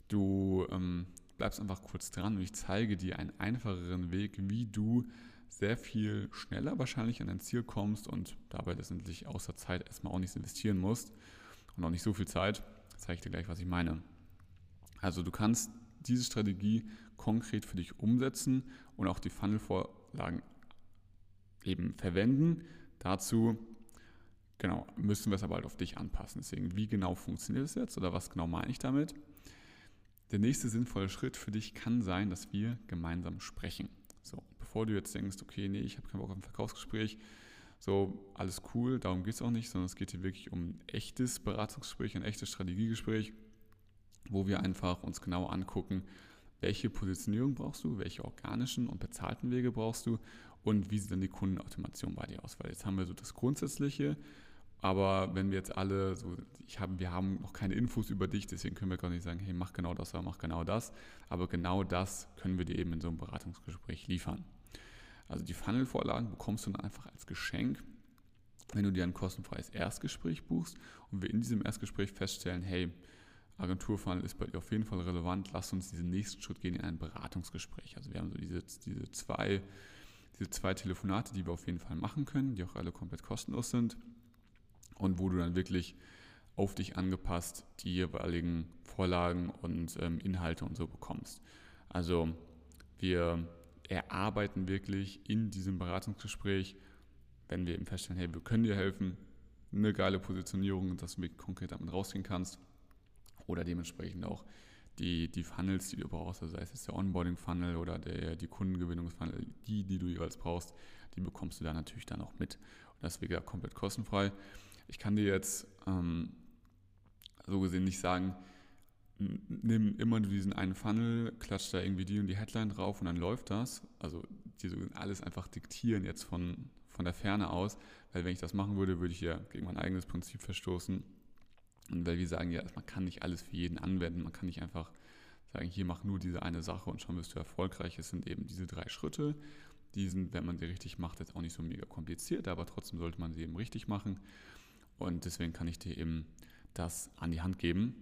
du ähm, bleibst einfach kurz dran und ich zeige dir einen einfacheren Weg, wie du sehr viel schneller wahrscheinlich an dein Ziel kommst und dabei letztendlich außer Zeit erstmal auch nichts investieren musst und auch nicht so viel Zeit. Zeige ich dir gleich, was ich meine. Also du kannst diese Strategie konkret für dich umsetzen und auch die Funnel-Vorlagen eben verwenden. Dazu genau, müssen wir es aber halt auf dich anpassen. Deswegen, wie genau funktioniert es jetzt oder was genau meine ich damit? Der nächste sinnvolle Schritt für dich kann sein, dass wir gemeinsam sprechen. So, bevor du jetzt denkst, okay, nee, ich habe keinen Bock auf ein Verkaufsgespräch, so, alles cool, darum geht es auch nicht, sondern es geht hier wirklich um ein echtes Beratungsgespräch, ein echtes Strategiegespräch, wo wir einfach uns genau angucken, welche Positionierung brauchst du, welche organischen und bezahlten Wege brauchst du und wie sieht dann die Kundenautomation bei dir aus. Weil jetzt haben wir so das Grundsätzliche, aber wenn wir jetzt alle so, ich habe, wir haben noch keine Infos über dich, deswegen können wir gar nicht sagen, hey, mach genau das oder mach genau das. Aber genau das können wir dir eben in so einem Beratungsgespräch liefern. Also die Funnel-Vorlagen bekommst du dann einfach als Geschenk, wenn du dir ein kostenfreies Erstgespräch buchst und wir in diesem Erstgespräch feststellen, hey, Agenturfunnel ist bei dir auf jeden Fall relevant, lass uns diesen nächsten Schritt gehen in ein Beratungsgespräch. Also wir haben so diese, diese, zwei, diese zwei Telefonate, die wir auf jeden Fall machen können, die auch alle komplett kostenlos sind und wo du dann wirklich auf dich angepasst die jeweiligen Vorlagen und ähm, Inhalte und so bekommst. Also wir erarbeiten wirklich in diesem Beratungsgespräch, wenn wir eben feststellen, hey, wir können dir helfen, eine geile Positionierung, dass du konkret damit rausgehen kannst oder dementsprechend auch die, die Funnels, die du brauchst, also sei es der Onboarding-Funnel oder der, die Kundengewinnungsfunnel, die, die du jeweils brauchst, die bekommst du da natürlich dann auch mit. Und das ist wieder komplett kostenfrei. Ich kann dir jetzt ähm, so gesehen nicht sagen, nimm immer nur diesen einen Funnel, klatsch da irgendwie die und die Headline drauf und dann läuft das. Also die so alles einfach diktieren jetzt von, von der Ferne aus, weil wenn ich das machen würde, würde ich ja gegen mein eigenes Prinzip verstoßen. Und weil wir sagen ja, man kann nicht alles für jeden anwenden, man kann nicht einfach sagen, hier mach nur diese eine Sache und schon wirst du erfolgreich. Es sind eben diese drei Schritte. Die sind, wenn man sie richtig macht, jetzt auch nicht so mega kompliziert, aber trotzdem sollte man sie eben richtig machen. Und deswegen kann ich dir eben das an die Hand geben,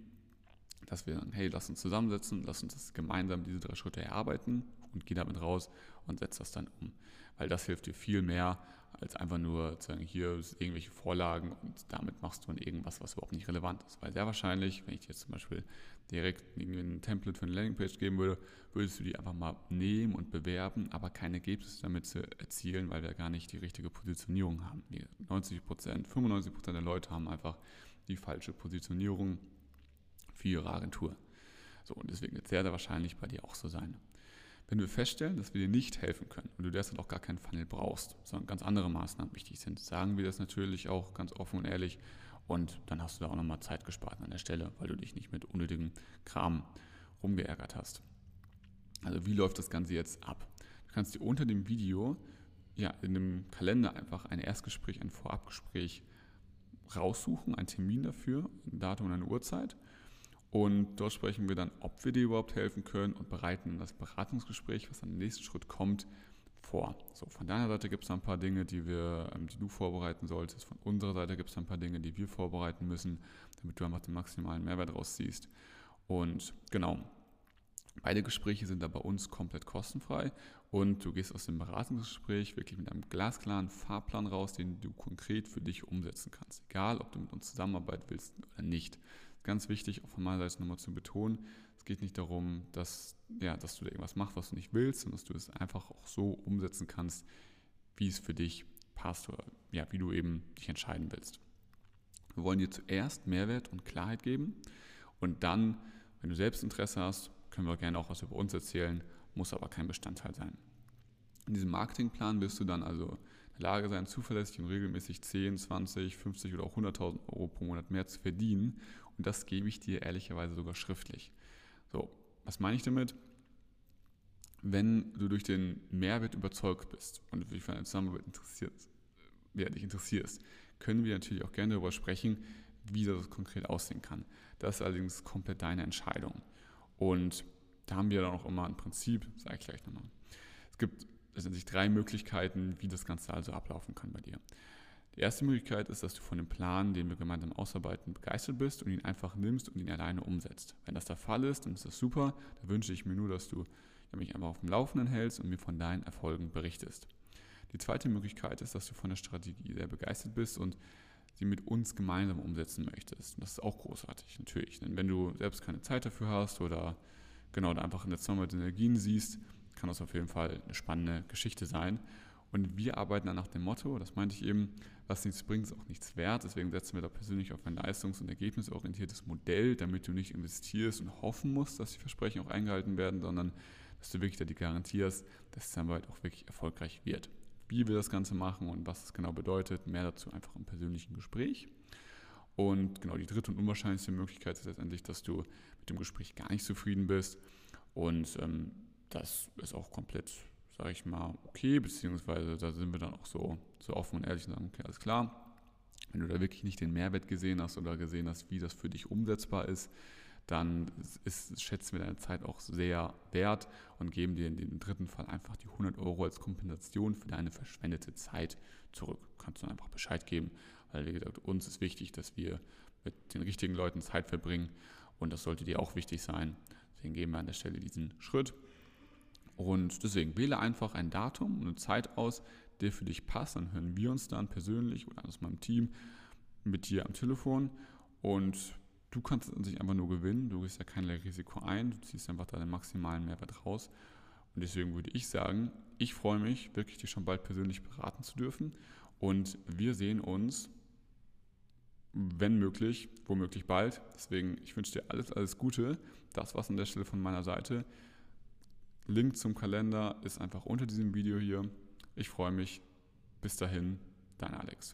dass wir sagen, hey, lass uns zusammensetzen, lass uns das gemeinsam diese drei Schritte erarbeiten und geh damit raus und setz das dann um. Weil das hilft dir viel mehr, als einfach nur zu sagen, hier sind irgendwelche Vorlagen und damit machst du dann irgendwas, was überhaupt nicht relevant ist. Weil sehr wahrscheinlich, wenn ich dir jetzt zum Beispiel direkt ein Template für eine Landingpage geben würde, würdest du die einfach mal nehmen und bewerben, aber keine Ergebnisse damit zu erzielen, weil wir gar nicht die richtige Positionierung haben. Die 90 Prozent, 95 Prozent der Leute haben einfach die falsche Positionierung für ihre Agentur. So, und deswegen wird es sehr, sehr wahrscheinlich bei dir auch so sein. Wenn wir feststellen, dass wir dir nicht helfen können und du derzeit auch gar keinen Funnel brauchst, sondern ganz andere Maßnahmen wichtig sind, sagen wir das natürlich auch ganz offen und ehrlich und dann hast du da auch nochmal Zeit gespart an der Stelle, weil du dich nicht mit unnötigem Kram rumgeärgert hast. Also wie läuft das Ganze jetzt ab? Du kannst dir unter dem Video ja, in dem Kalender einfach ein Erstgespräch, ein Vorabgespräch raussuchen, einen Termin dafür, ein Datum und eine Uhrzeit und dort sprechen wir dann, ob wir dir überhaupt helfen können und bereiten das Beratungsgespräch, was dann im nächsten Schritt kommt, vor. So, von deiner Seite gibt es ein paar Dinge, die wir, ähm, die du vorbereiten solltest. Von unserer Seite gibt es ein paar Dinge, die wir vorbereiten müssen, damit du einfach den maximalen Mehrwert rausziehst. Und genau, Beide Gespräche sind da bei uns komplett kostenfrei und du gehst aus dem Beratungsgespräch wirklich mit einem glasklaren Fahrplan raus, den du konkret für dich umsetzen kannst. Egal, ob du mit uns zusammenarbeiten willst oder nicht. Ganz wichtig, auch von meiner Seite nochmal zu betonen, es geht nicht darum, dass, ja, dass du da irgendwas machst, was du nicht willst, sondern dass du es einfach auch so umsetzen kannst, wie es für dich passt oder ja, wie du eben dich entscheiden willst. Wir wollen dir zuerst Mehrwert und Klarheit geben und dann, wenn du selbst Interesse hast, können wir gerne auch was über uns erzählen, muss aber kein Bestandteil sein. In diesem Marketingplan wirst du dann also der Lage sein, zuverlässig und regelmäßig 10, 20, 50 oder auch 100.000 Euro pro Monat mehr zu verdienen. Und das gebe ich dir ehrlicherweise sogar schriftlich. So, was meine ich damit? Wenn du durch den Mehrwert überzeugt bist und dich für eine Zusammenarbeit interessiert, ja, dich interessierst, können wir natürlich auch gerne darüber sprechen, wie das konkret aussehen kann. Das ist allerdings komplett deine Entscheidung. Und da haben wir dann auch immer ein Prinzip, sage ich gleich nochmal. Es gibt letztendlich drei Möglichkeiten, wie das Ganze also ablaufen kann bei dir. Die erste Möglichkeit ist, dass du von dem Plan, den wir gemeinsam ausarbeiten, begeistert bist und ihn einfach nimmst und ihn alleine umsetzt. Wenn das der Fall ist, dann ist das super. Da wünsche ich mir nur, dass du mich einfach auf dem Laufenden hältst und mir von deinen Erfolgen berichtest. Die zweite Möglichkeit ist, dass du von der Strategie sehr begeistert bist und sie mit uns gemeinsam umsetzen möchtest. Und das ist auch großartig, natürlich. Denn wenn du selbst keine Zeit dafür hast oder genau da einfach in der Zusammenarbeit Energien siehst, kann das auf jeden Fall eine spannende Geschichte sein. Und wir arbeiten dann nach dem Motto, das meinte ich eben, was nichts bringt, ist auch nichts wert. Deswegen setzen wir da persönlich auf ein leistungs- und ergebnisorientiertes Modell, damit du nicht investierst und hoffen musst, dass die Versprechen auch eingehalten werden, sondern dass du wirklich da die Garantie hast, dass die Zusammenarbeit auch wirklich erfolgreich wird wie wir das Ganze machen und was es genau bedeutet. Mehr dazu einfach im persönlichen Gespräch. Und genau die dritte und unwahrscheinlichste Möglichkeit ist letztendlich, dass du mit dem Gespräch gar nicht zufrieden bist. Und ähm, das ist auch komplett, sage ich mal, okay, beziehungsweise da sind wir dann auch so, so offen und ehrlich und sagen, okay, alles klar. Wenn du da wirklich nicht den Mehrwert gesehen hast oder gesehen hast, wie das für dich umsetzbar ist, dann ist, schätzen wir deine Zeit auch sehr wert und geben dir in dem dritten Fall einfach die 100 Euro als Kompensation für deine verschwendete Zeit zurück. Kannst du einfach Bescheid geben, weil wie gesagt, uns ist wichtig, dass wir mit den richtigen Leuten Zeit verbringen und das sollte dir auch wichtig sein. Deswegen geben wir an der Stelle diesen Schritt. Und deswegen wähle einfach ein Datum und eine Zeit aus, der für dich passt. Dann hören wir uns dann persönlich oder aus meinem Team mit dir am Telefon und Du kannst an sich einfach nur gewinnen, du gehst ja kein Risiko ein, du ziehst einfach deinen maximalen Mehrwert raus. Und deswegen würde ich sagen, ich freue mich, wirklich dich schon bald persönlich beraten zu dürfen. Und wir sehen uns, wenn möglich, womöglich bald. Deswegen, ich wünsche dir alles, alles Gute. Das war's an der Stelle von meiner Seite. Link zum Kalender ist einfach unter diesem Video hier. Ich freue mich. Bis dahin, dein Alex.